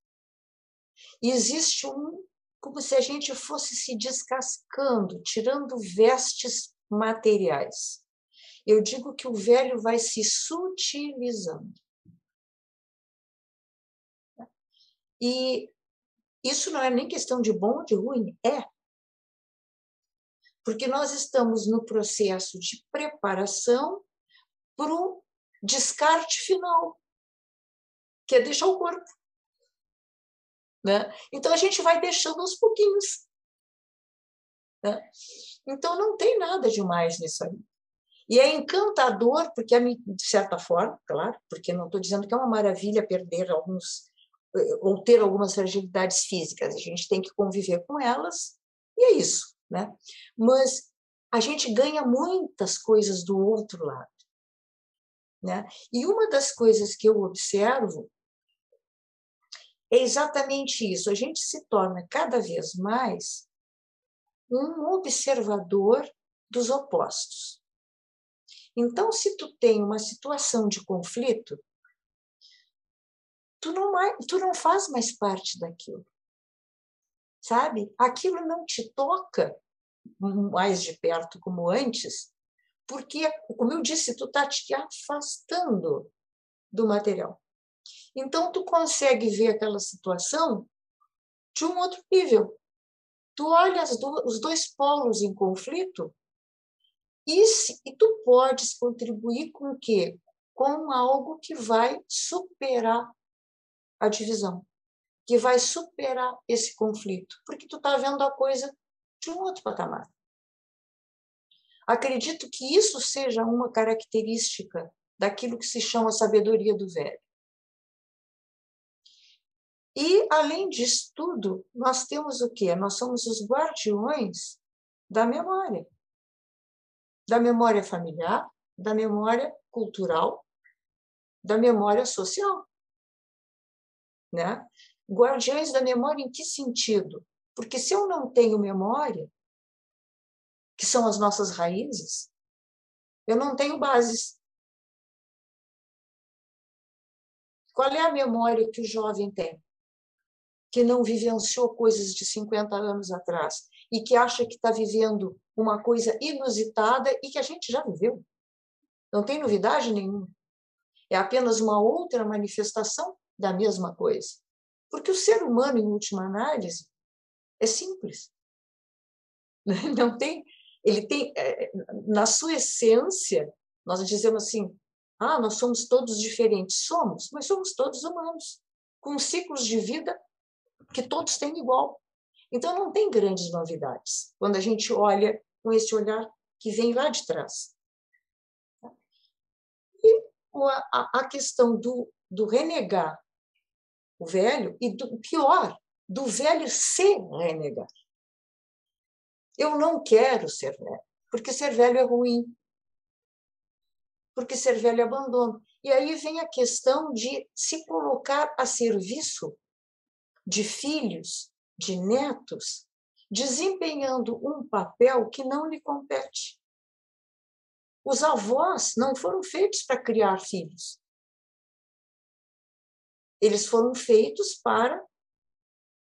[SPEAKER 1] existe um como se a gente fosse se descascando, tirando vestes materiais. Eu digo que o velho vai se sutilizando. E isso não é nem questão de bom ou de ruim, é. Porque nós estamos no processo de preparação para o descarte final, que é deixar o corpo. Né? Então a gente vai deixando aos pouquinhos. Né? Então não tem nada demais nisso aí. E é encantador, porque, de certa forma, claro, porque não estou dizendo que é uma maravilha perder alguns, ou ter algumas fragilidades físicas, a gente tem que conviver com elas, e é isso. Né? Mas a gente ganha muitas coisas do outro lado. Né? E uma das coisas que eu observo é exatamente isso. A gente se torna cada vez mais um observador dos opostos. Então, se tu tem uma situação de conflito, tu não, tu não faz mais parte daquilo. Sabe? Aquilo não te toca mais de perto como antes, porque, como eu disse, tu está te afastando do material. Então, tu consegue ver aquela situação de um outro nível. Tu olha do, os dois polos em conflito e, se, e tu podes contribuir com o quê? Com algo que vai superar a divisão, que vai superar esse conflito, porque tu está vendo a coisa de um outro patamar. Acredito que isso seja uma característica daquilo que se chama sabedoria do velho. E, além disso tudo, nós temos o quê? Nós somos os guardiões da memória. Da memória familiar, da memória cultural, da memória social. Né? Guardiões da memória em que sentido? Porque se eu não tenho memória, que são as nossas raízes, eu não tenho bases. Qual é a memória que o jovem tem? Que não vivenciou coisas de 50 anos atrás e que acha que está vivendo uma coisa inusitada e que a gente já viveu. Não tem novidade nenhuma. É apenas uma outra manifestação da mesma coisa. Porque o ser humano, em última análise, é simples. Não tem, ele tem, é, na sua essência, nós dizemos assim, ah, nós somos todos diferentes. Somos, mas somos todos humanos, com ciclos de vida que todos têm igual. Então, não tem grandes novidades quando a gente olha com esse olhar que vem lá de trás. E a questão do, do renegar o velho, e do pior, do velho se renegar. Eu não quero ser velho, porque ser velho é ruim porque ser velho é abandono. E aí vem a questão de se colocar a serviço de filhos, de netos, desempenhando um papel que não lhe compete. Os avós não foram feitos para criar filhos. Eles foram feitos para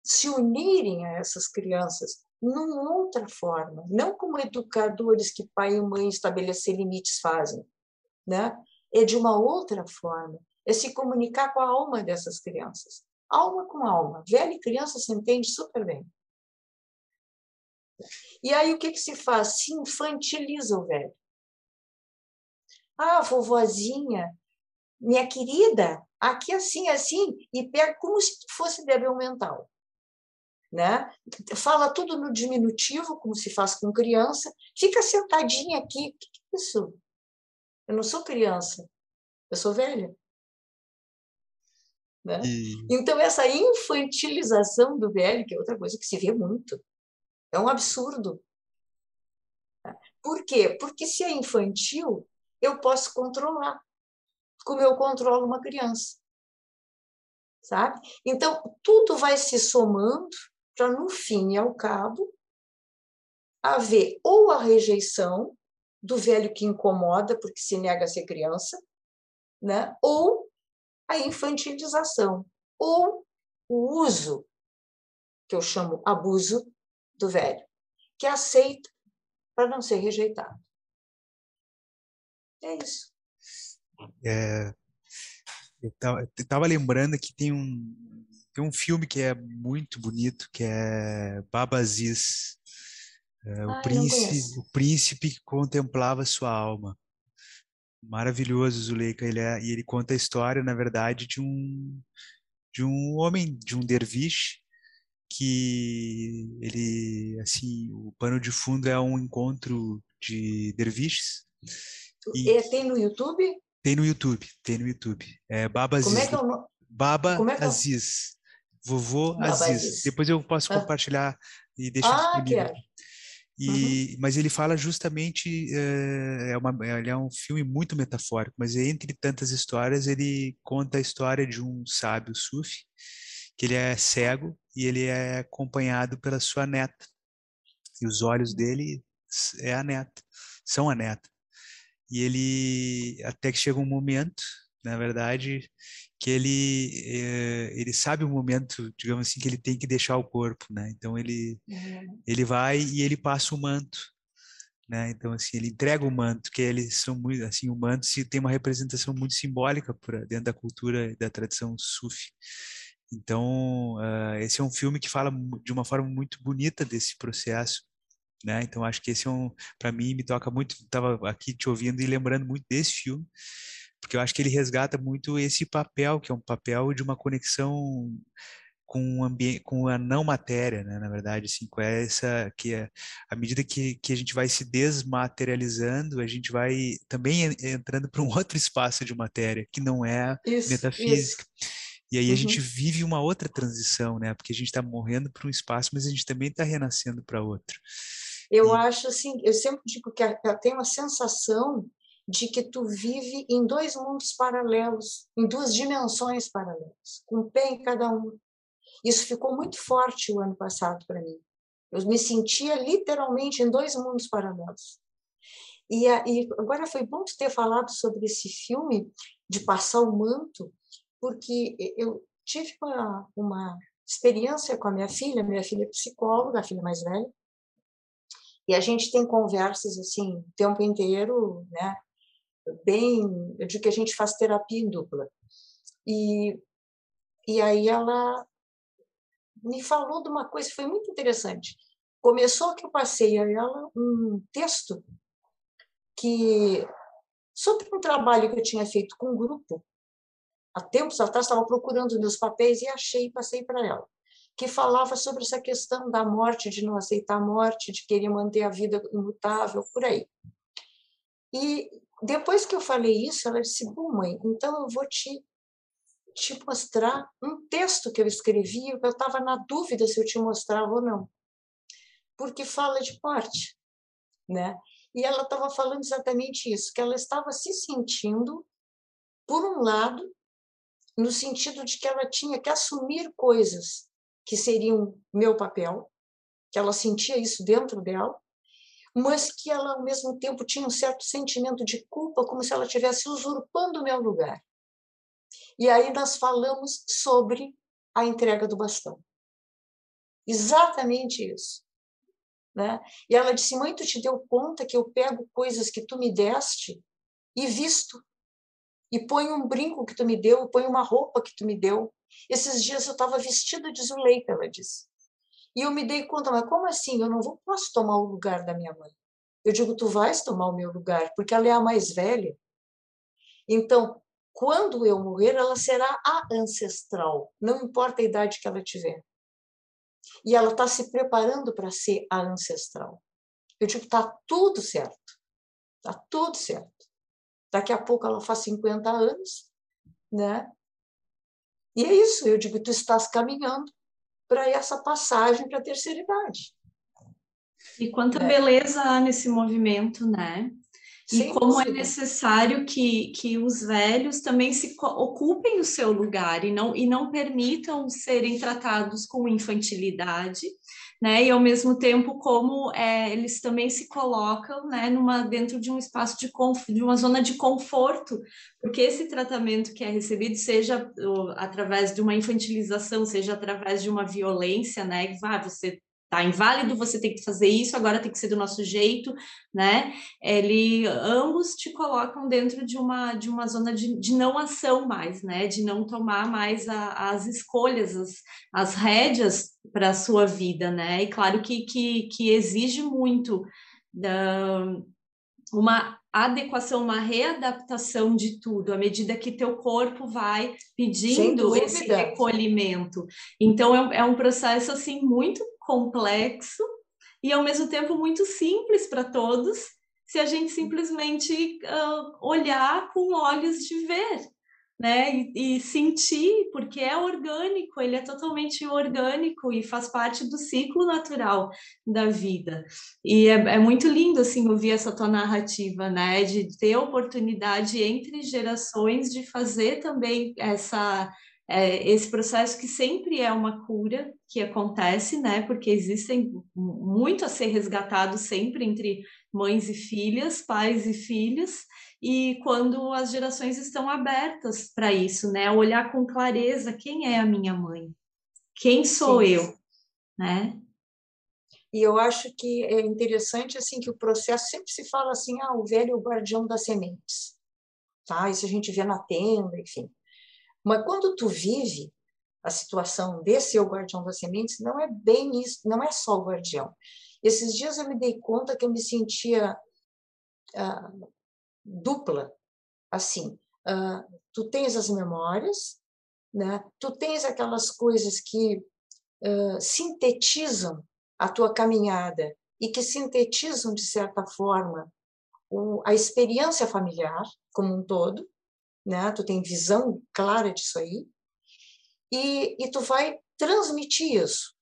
[SPEAKER 1] se unirem a essas crianças numa outra forma, não como educadores que pai e mãe estabelecer limites fazem, né? é de uma outra forma, é se comunicar com a alma dessas crianças. Alma com alma. Velha e criança se entende super bem. E aí o que, que se faz? Se infantiliza o velho. Ah, vovozinha, minha querida, aqui assim, assim, e pega como se fosse débil mental. Né? Fala tudo no diminutivo, como se faz com criança, fica sentadinha aqui. O que é isso? Eu não sou criança, eu sou velha. Né? E... Então, essa infantilização do velho, que é outra coisa que se vê muito, é um absurdo. Por quê? Porque se é infantil, eu posso controlar, como eu controlo uma criança. Sabe? Então, tudo vai se somando para, no fim e ao cabo, haver ou a rejeição do velho que incomoda porque se nega a ser criança, né? ou a infantilização, ou o uso, que eu chamo abuso, do velho, que aceita para não ser rejeitado. É isso.
[SPEAKER 2] É, eu estava lembrando que tem um, tem um filme que é muito bonito, que é Babaziz, é, o, ah, príncipe, o príncipe que contemplava sua alma. Maravilhoso, Zuleika. Ele é, e ele conta a história, na verdade, de um, de um homem, de um derviche, que ele, assim, o pano de fundo é um encontro de derviches.
[SPEAKER 1] E, e tem no YouTube?
[SPEAKER 2] Tem no YouTube, tem no YouTube. É Baba Como Aziz. É que é o nome? Baba Como é que é? Aziz. Vovô Baba Aziz. Aziz. Depois eu posso ah. compartilhar e deixar ah, disponível. Quero. Uhum. E, uhum. Mas ele fala justamente, é, é, uma, ele é um filme muito metafórico, mas entre tantas histórias ele conta a história de um sábio sufi, que ele é cego e ele é acompanhado pela sua neta. E os olhos dele é a neta, são a neta. E ele, até que chega um momento, na verdade, que ele é, ele sabe o momento, digamos assim, que ele tem que deixar o corpo, né? Então ele uhum. ele vai e ele passa o manto, né? Então assim ele entrega o manto, que eles são muito assim o manto se tem uma representação muito simbólica para dentro da cultura e da tradição sufi. Então uh, esse é um filme que fala de uma forma muito bonita desse processo. Né? Então acho que esse é um, para mim me toca muito. Estava aqui te ouvindo e lembrando muito desse filme porque eu acho que ele resgata muito esse papel, que é um papel de uma conexão com o ambiente, com a não matéria, né? Na verdade, assim, com essa que é à medida que, que a gente vai se desmaterializando, a gente vai também entrando para um outro espaço de matéria que não é isso, metafísica. Isso. E aí a gente uhum. vive uma outra transição, né? Porque a gente está morrendo para um espaço, mas a gente também está renascendo para outro.
[SPEAKER 1] Eu e... acho assim, eu sempre digo que eu tenho uma sensação de que tu vive em dois mundos paralelos, em duas dimensões paralelas, com um pé em cada um. Isso ficou muito forte o ano passado para mim. Eu me sentia literalmente em dois mundos paralelos. E, e agora foi bom ter falado sobre esse filme de passar o manto, porque eu tive uma, uma experiência com a minha filha, minha filha é psicóloga, a filha mais velha, e a gente tem conversas assim o tempo inteiro, né? Bem, digo que a gente faz terapia em dupla. E, e aí ela me falou de uma coisa foi muito interessante. começou que eu passei a ela um texto que sobre um trabalho que eu tinha feito com um grupo há tempos atrás estava procurando meus papéis e achei e passei para ela que falava sobre essa questão da morte, de não aceitar a morte, de querer manter a vida imutável, por aí. E depois que eu falei isso, ela disse: Bom, mãe, então eu vou te, te mostrar um texto que eu escrevi, eu estava na dúvida se eu te mostrava ou não, porque fala de morte, né? E ela estava falando exatamente isso, que ela estava se sentindo, por um lado, no sentido de que ela tinha que assumir coisas que seriam meu papel, que ela sentia isso dentro dela, mas que ela, ao mesmo tempo, tinha um certo sentimento de culpa, como se ela estivesse usurpando o meu lugar. E aí nós falamos sobre a entrega do bastão. Exatamente isso. Né? E ela disse: Mãe, tu te deu conta que eu pego coisas que tu me deste e visto, e ponho um brinco que tu me deu, ponho uma roupa que tu me deu. Esses dias eu estava vestida de Zuleika, ela disse. E eu me dei conta, mas como assim? Eu não vou, posso tomar o lugar da minha mãe. Eu digo, tu vais tomar o meu lugar, porque ela é a mais velha. Então, quando eu morrer, ela será a ancestral, não importa a idade que ela tiver. E ela está se preparando para ser a ancestral. Eu digo, está tudo certo. Está tudo certo. Daqui a pouco ela faz 50 anos, né? E é isso, eu digo, tu estás caminhando para essa passagem para a terceira idade.
[SPEAKER 3] E quanta é. beleza há nesse movimento, né? E Sem como é dúvida. é necessário que, que os velhos também se ocupem o seu lugar e não, e não permitam serem tratados com infantilidade, né? E ao mesmo tempo como é, eles também se colocam, né, numa dentro de um espaço de de uma zona de conforto, porque esse tratamento que é recebido seja através de uma infantilização, seja através de uma violência, né? Ah, você tá inválido, você tem que fazer isso, agora tem que ser do nosso jeito, né? Ele, ambos te colocam dentro de uma, de uma zona de, de não ação mais, né? De não tomar mais a, as escolhas, as, as rédeas para a sua vida, né? E claro que, que, que exige muito da, uma adequação, uma readaptação de tudo, à medida que teu corpo vai pedindo esse recolhimento. Então é, é um processo assim muito complexo e ao mesmo tempo muito simples para todos, se a gente simplesmente uh, olhar com olhos de ver, né? E, e, sentir, porque é orgânico, ele é totalmente orgânico e faz parte do ciclo natural da vida. E é, é muito lindo, assim, ouvir essa tua narrativa, né? De ter oportunidade entre gerações de fazer também essa é, esse processo que sempre é uma cura que acontece, né? Porque existem muito a ser resgatado sempre entre mães e filhas, pais e filhas, e quando as gerações estão abertas para isso, né? Olhar com clareza quem é a minha mãe, quem sou Sim. eu, né?
[SPEAKER 1] E eu acho que é interessante assim que o processo sempre se fala assim, ah, o velho guardião das sementes, tá? Isso a gente vê na tenda, enfim. Mas quando tu vive a situação desse o guardião das sementes, não é bem isso, não é só o guardião. Esses dias eu me dei conta que eu me sentia ah, dupla, assim. Ah, tu tens as memórias, né? Tu tens aquelas coisas que ah, sintetizam a tua caminhada e que sintetizam de certa forma o, a experiência familiar como um todo, né? Tu tem visão clara disso aí e, e tu vai transmitir isso,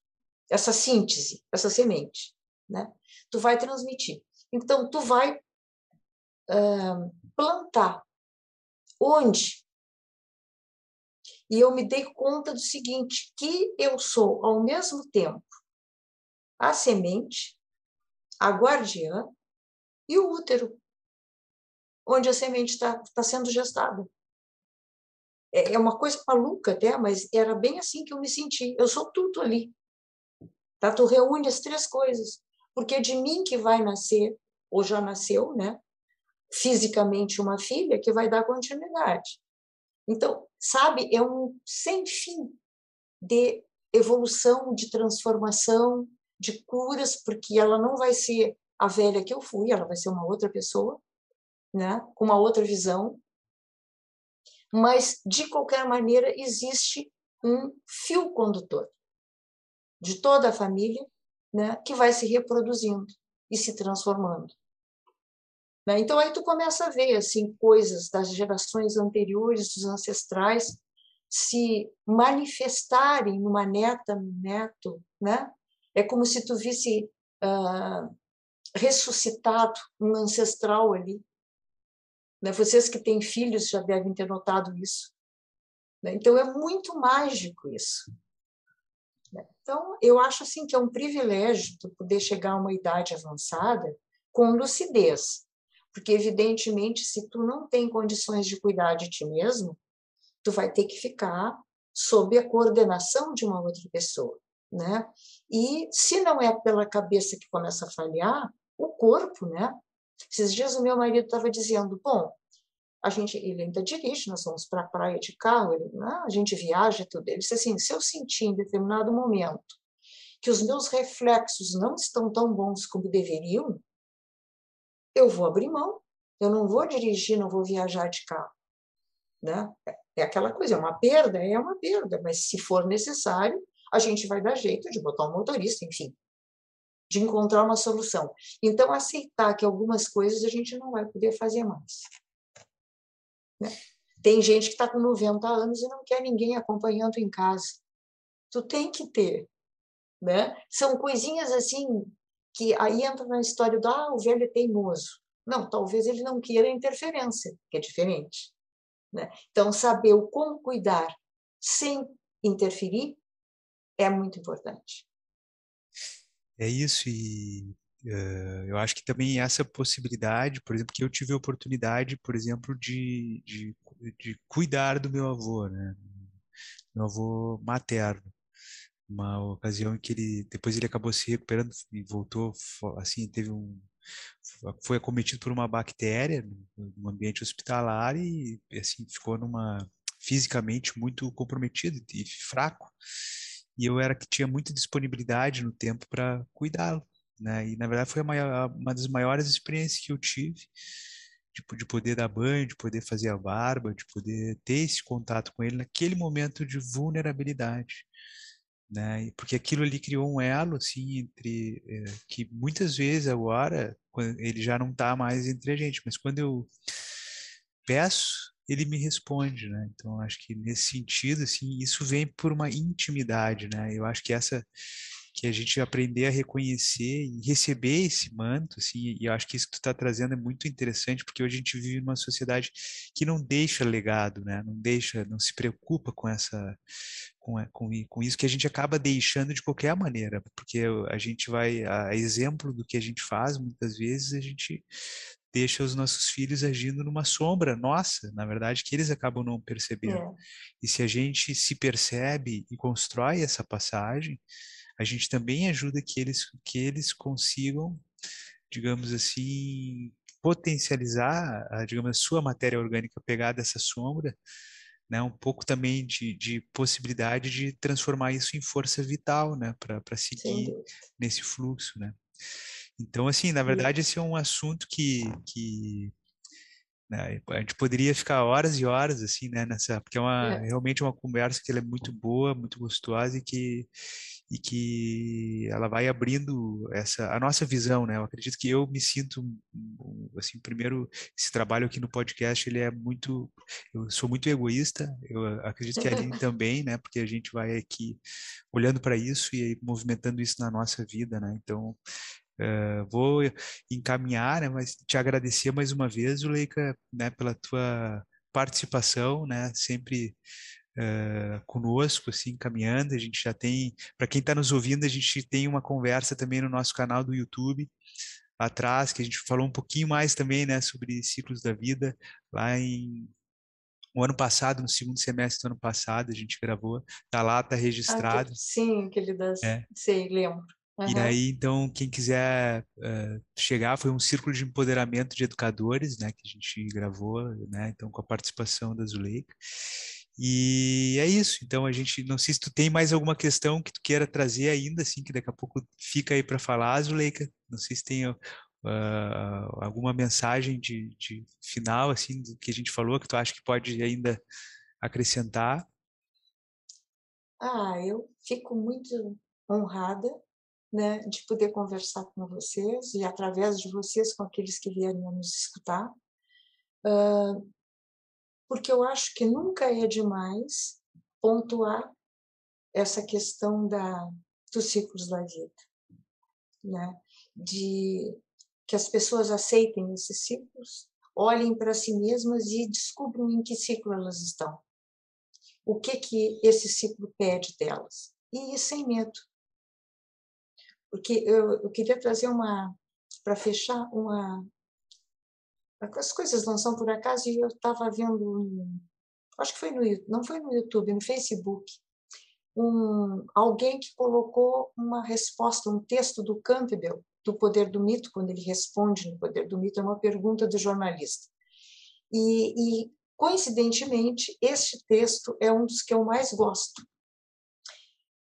[SPEAKER 1] essa síntese, essa semente, né? Tu vai transmitir. Então tu vai uh, plantar onde e eu me dei conta do seguinte, que eu sou, ao mesmo tempo, a semente, a guardiã e o útero onde a semente está tá sendo gestada. É, é uma coisa maluca até, mas era bem assim que eu me senti. Eu sou tudo ali. Tá? Tu reúne as três coisas, porque é de mim que vai nascer, ou já nasceu, né? fisicamente uma filha que vai dar continuidade. Então, sabe, é um sem fim de evolução, de transformação, de curas, porque ela não vai ser a velha que eu fui, ela vai ser uma outra pessoa, né? com uma outra visão. Mas, de qualquer maneira, existe um fio condutor de toda a família né? que vai se reproduzindo e se transformando. Né? Então, aí tu começa a ver assim coisas das gerações anteriores, dos ancestrais, se manifestarem numa neta, no neto, né? É como se tu visse uh, ressuscitado um ancestral ali. Né? Vocês que têm filhos já devem ter notado isso. Né? Então é muito mágico isso. Né? Então eu acho assim que é um privilégio tu poder chegar a uma idade avançada com lucidez, porque evidentemente se tu não tem condições de cuidar de ti mesmo, tu vai ter que ficar sob a coordenação de uma outra pessoa, né? E se não é pela cabeça que começa a falhar, o corpo, né? Esses dias o meu marido estava dizendo, bom, a gente, ele ainda dirige, nós vamos para a praia de carro, ele, né? a gente viaja tudo. Ele disse assim, se eu sentir em determinado momento que os meus reflexos não estão tão bons como deveriam, eu vou abrir mão. Eu não vou dirigir, não vou viajar de carro. Né? É aquela coisa, é uma perda, é uma perda, mas se for necessário, a gente vai dar jeito de botar um motorista, enfim, de encontrar uma solução. Então, aceitar que algumas coisas a gente não vai poder fazer mais. Né? Tem gente que está com 90 anos e não quer ninguém acompanhando em casa. Tu tem que ter. Né? São coisinhas assim que aí entra na história do ah, o velho é teimoso. Não, talvez ele não queira interferência, que é diferente. Né? Então, saber o como cuidar sem interferir é muito importante.
[SPEAKER 2] É isso, e uh, eu acho que também essa possibilidade, por exemplo, que eu tive a oportunidade, por exemplo, de, de, de cuidar do meu avô, né? meu avô materno uma ocasião em que ele depois ele acabou se recuperando e voltou assim teve um foi acometido por uma bactéria no ambiente hospitalar e assim ficou numa fisicamente muito comprometido e fraco e eu era que tinha muita disponibilidade no tempo para cuidá-lo né e na verdade foi uma, uma das maiores experiências que eu tive tipo de poder dar banho de poder fazer a barba de poder ter esse contato com ele naquele momento de vulnerabilidade né? Porque aquilo ali criou um elo assim entre é, que muitas vezes agora ele já não está mais entre a gente, mas quando eu peço ele me responde, né? Então acho que nesse sentido assim isso vem por uma intimidade, né? Eu acho que essa que a gente aprender a reconhecer e receber esse manto, assim, e eu acho que isso que tu está trazendo é muito interessante, porque hoje a gente vive numa sociedade que não deixa legado, né? Não deixa, não se preocupa com essa, com, com, com isso que a gente acaba deixando de qualquer maneira, porque a gente vai, a exemplo do que a gente faz, muitas vezes a gente deixa os nossos filhos agindo numa sombra nossa, na verdade, que eles acabam não percebendo. É. E se a gente se percebe e constrói essa passagem, a gente também ajuda que eles, que eles consigam, digamos assim, potencializar, a, digamos, a sua matéria orgânica pegar dessa sombra, né, um pouco também de, de possibilidade de transformar isso em força vital, né, para seguir nesse fluxo, né. Então, assim, na verdade, esse é um assunto que, que né, a gente poderia ficar horas e horas, assim, né, nessa, porque é uma, é. realmente uma conversa que ela é muito boa, muito gostosa e que, e que ela vai abrindo essa a nossa visão, né? Eu acredito que eu me sinto assim, primeiro esse trabalho aqui no podcast, ele é muito eu sou muito egoísta, eu acredito que a Aline também, né? Porque a gente vai aqui olhando para isso e movimentando isso na nossa vida, né? Então, Uh, vou encaminhar, né, mas te agradecer mais uma vez, Leica, né, pela tua participação, né, sempre uh, conosco, assim, caminhando. A gente já tem, para quem está nos ouvindo, a gente tem uma conversa também no nosso canal do YouTube atrás, que a gente falou um pouquinho mais também, né, sobre ciclos da vida, lá em o ano passado, no segundo semestre do ano passado, a gente gravou, tá lá, tá registrado. Ah,
[SPEAKER 1] sim, aquele das, é. sei, lembro.
[SPEAKER 2] Uhum. E aí, então, quem quiser uh, chegar, foi um círculo de empoderamento de educadores, né, que a gente gravou, né, então com a participação da Zuleika. E é isso. Então a gente não sei se tu tem mais alguma questão que tu queira trazer ainda, assim, que daqui a pouco fica aí para falar, Zuleika. Não sei se tem uh, alguma mensagem de, de, final, assim, do que a gente falou, que tu acha que pode ainda acrescentar.
[SPEAKER 1] Ah, eu fico muito honrada, né, de poder conversar com vocês e através de vocês com aqueles que vierem nos escutar. Uh, porque eu acho que nunca é demais pontuar essa questão da, dos ciclos da vida, né? de que as pessoas aceitem esses ciclos, olhem para si mesmas e descubram em que ciclo elas estão. O que que esse ciclo pede delas. E sem medo. Porque eu, eu queria trazer uma, para fechar, uma, as coisas não são por acaso e eu estava vendo, acho que foi no não foi no YouTube, no Facebook, um, alguém que colocou uma resposta, um texto do Campbell, do Poder do Mito, quando ele responde no Poder do Mito, é uma pergunta do jornalista. E, e coincidentemente, este texto é um dos que eu mais gosto.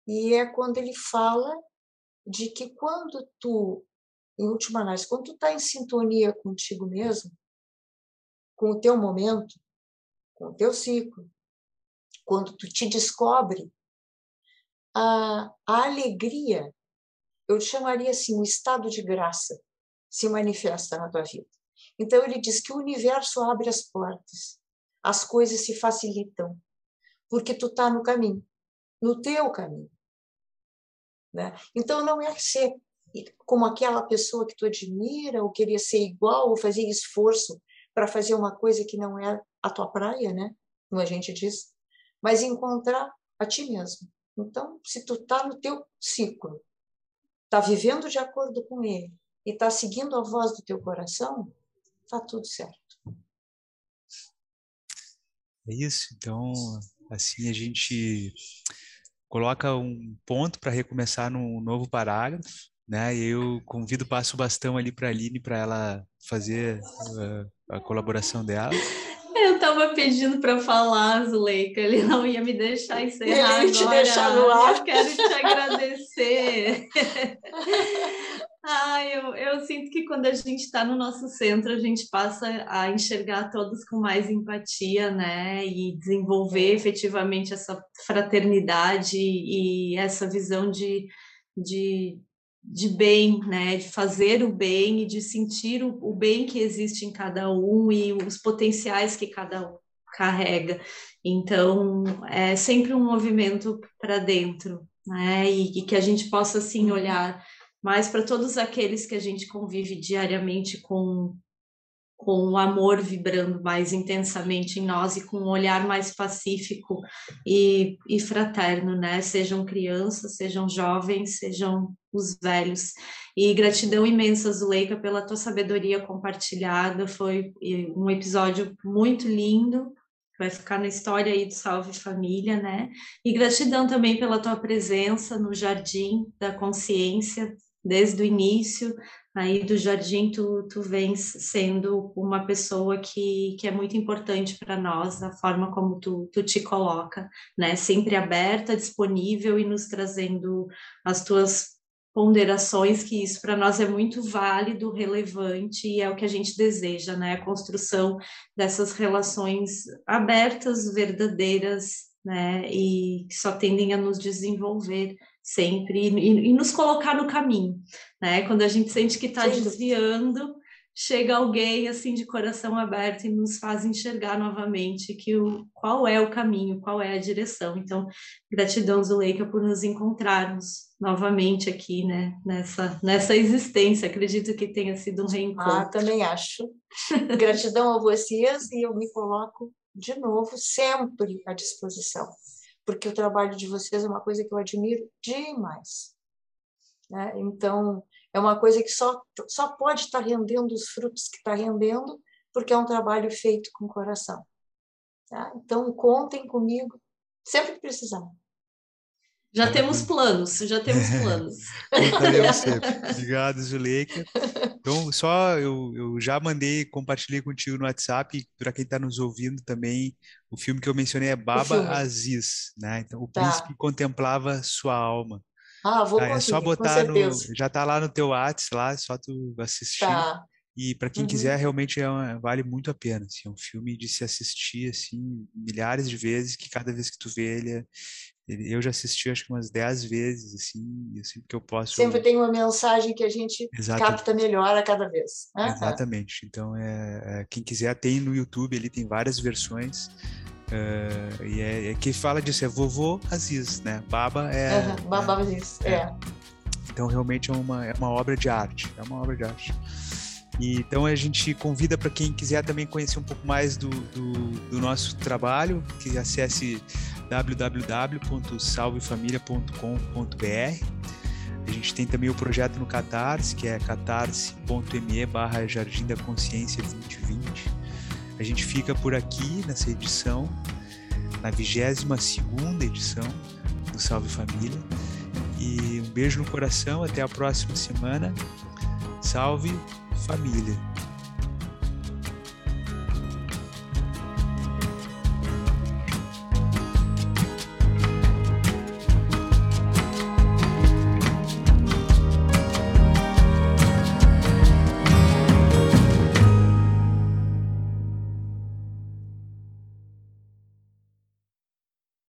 [SPEAKER 1] E é quando ele fala de que quando tu, em última análise, quando tu está em sintonia contigo mesmo, com o teu momento, com o teu ciclo, quando tu te descobre, a, a alegria, eu chamaria assim, um estado de graça, se manifesta na tua vida. Então ele diz que o universo abre as portas, as coisas se facilitam, porque tu está no caminho, no teu caminho. Né? Então não é ser como aquela pessoa que tu admira, ou queria ser igual, ou fazer esforço para fazer uma coisa que não é a tua praia, né? Como a gente diz, mas encontrar a ti mesmo. Então, se tu está no teu ciclo, está vivendo de acordo com ele e está seguindo a voz do teu coração, está tudo certo.
[SPEAKER 2] É isso. Então, assim a gente coloca um ponto para recomeçar num novo parágrafo, né? E eu convido, passo o bastão ali para a Aline para ela fazer uh, a colaboração dela.
[SPEAKER 3] Eu estava pedindo para falar, Zuleika, ele não ia me deixar encerrar
[SPEAKER 1] ele
[SPEAKER 3] te
[SPEAKER 1] agora. deixar no ar.
[SPEAKER 3] Eu quero te agradecer. Ai, eu, eu sinto que quando a gente está no nosso centro, a gente passa a enxergar todos com mais empatia, né? E desenvolver efetivamente essa fraternidade e essa visão de, de, de bem, né, de fazer o bem e de sentir o, o, bem que existe em cada um e os potenciais que cada um carrega. Então, é sempre um movimento para dentro, né, e, e, que a gente possa, assim, olhar mais para todos aqueles que a gente convive diariamente com com o amor vibrando mais intensamente em nós e com um olhar mais pacífico e, e fraterno, né? Sejam crianças, sejam jovens, sejam os velhos. E gratidão imensa, Zuleika, pela tua sabedoria compartilhada. Foi um episódio muito lindo, vai ficar na história aí do Salve Família, né? E gratidão também pela tua presença no Jardim da Consciência, desde o início, aí do jardim tu, tu vens sendo uma pessoa que, que é muito importante para nós, a forma como tu, tu te coloca, né? Sempre aberta, disponível e nos trazendo as tuas ponderações, que isso para nós é muito válido, relevante e é o que a gente deseja, né? A construção dessas relações abertas, verdadeiras, né? E que só tendem a nos desenvolver sempre e, e, nos colocar no caminho, né? Quando a gente sente que está desviando, chega alguém assim de coração aberto e nos faz enxergar novamente que o, qual é o caminho, qual é a direção. Então, gratidão Zuleika por nos encontrarmos novamente aqui, né? Nessa nessa existência. Acredito que tenha sido um reencontro.
[SPEAKER 1] Ah, também acho. gratidão a vocês e eu me coloco de novo sempre à disposição porque o trabalho de vocês é uma coisa que eu admiro demais. Né? Então, é uma coisa que só, só pode estar rendendo os frutos que está rendendo, porque é um trabalho feito com coração. Tá? Então, contem comigo sempre que precisar.
[SPEAKER 3] Já temos planos, já temos planos.
[SPEAKER 2] Estaremos sempre. Obrigado, Zuleika. Então, só eu, eu já mandei, compartilhei contigo no WhatsApp, para quem está nos ouvindo também, o filme que eu mencionei é Baba Aziz, né? Então, o tá. príncipe contemplava sua alma.
[SPEAKER 1] Ah, vou ah, É
[SPEAKER 2] só botar no. Já está lá no teu WhatsApp, lá, é só tu assistir. Tá. E para quem uhum. quiser, realmente é uma, vale muito a pena. Assim, é um filme de se assistir assim milhares de vezes, que cada vez que tu vê ele, é, eu já assisti acho que umas 10 vezes, assim, assim que eu posso.
[SPEAKER 1] Sempre tem uma mensagem que a gente Exatamente. capta melhor a cada vez.
[SPEAKER 2] Uhum. Exatamente. Então, é, é, quem quiser, tem no YouTube, ele tem várias versões. Uh, e é, é, que fala disso, é vovô Aziz, né? Baba é.
[SPEAKER 1] Uhum, Baba né? Aziz, é. é.
[SPEAKER 2] Então, realmente é uma, é uma obra de arte. É uma obra de arte. E, então a gente convida para quem quiser também conhecer um pouco mais do, do, do nosso trabalho, que acesse www.salvefamilia.com.br. A gente tem também o projeto no Catarse, que é catarse.me barra Jardim da Consciência 2020. A gente fica por aqui nessa edição, na 22 edição do Salve Família. E um beijo no coração, até a próxima semana. Salve família.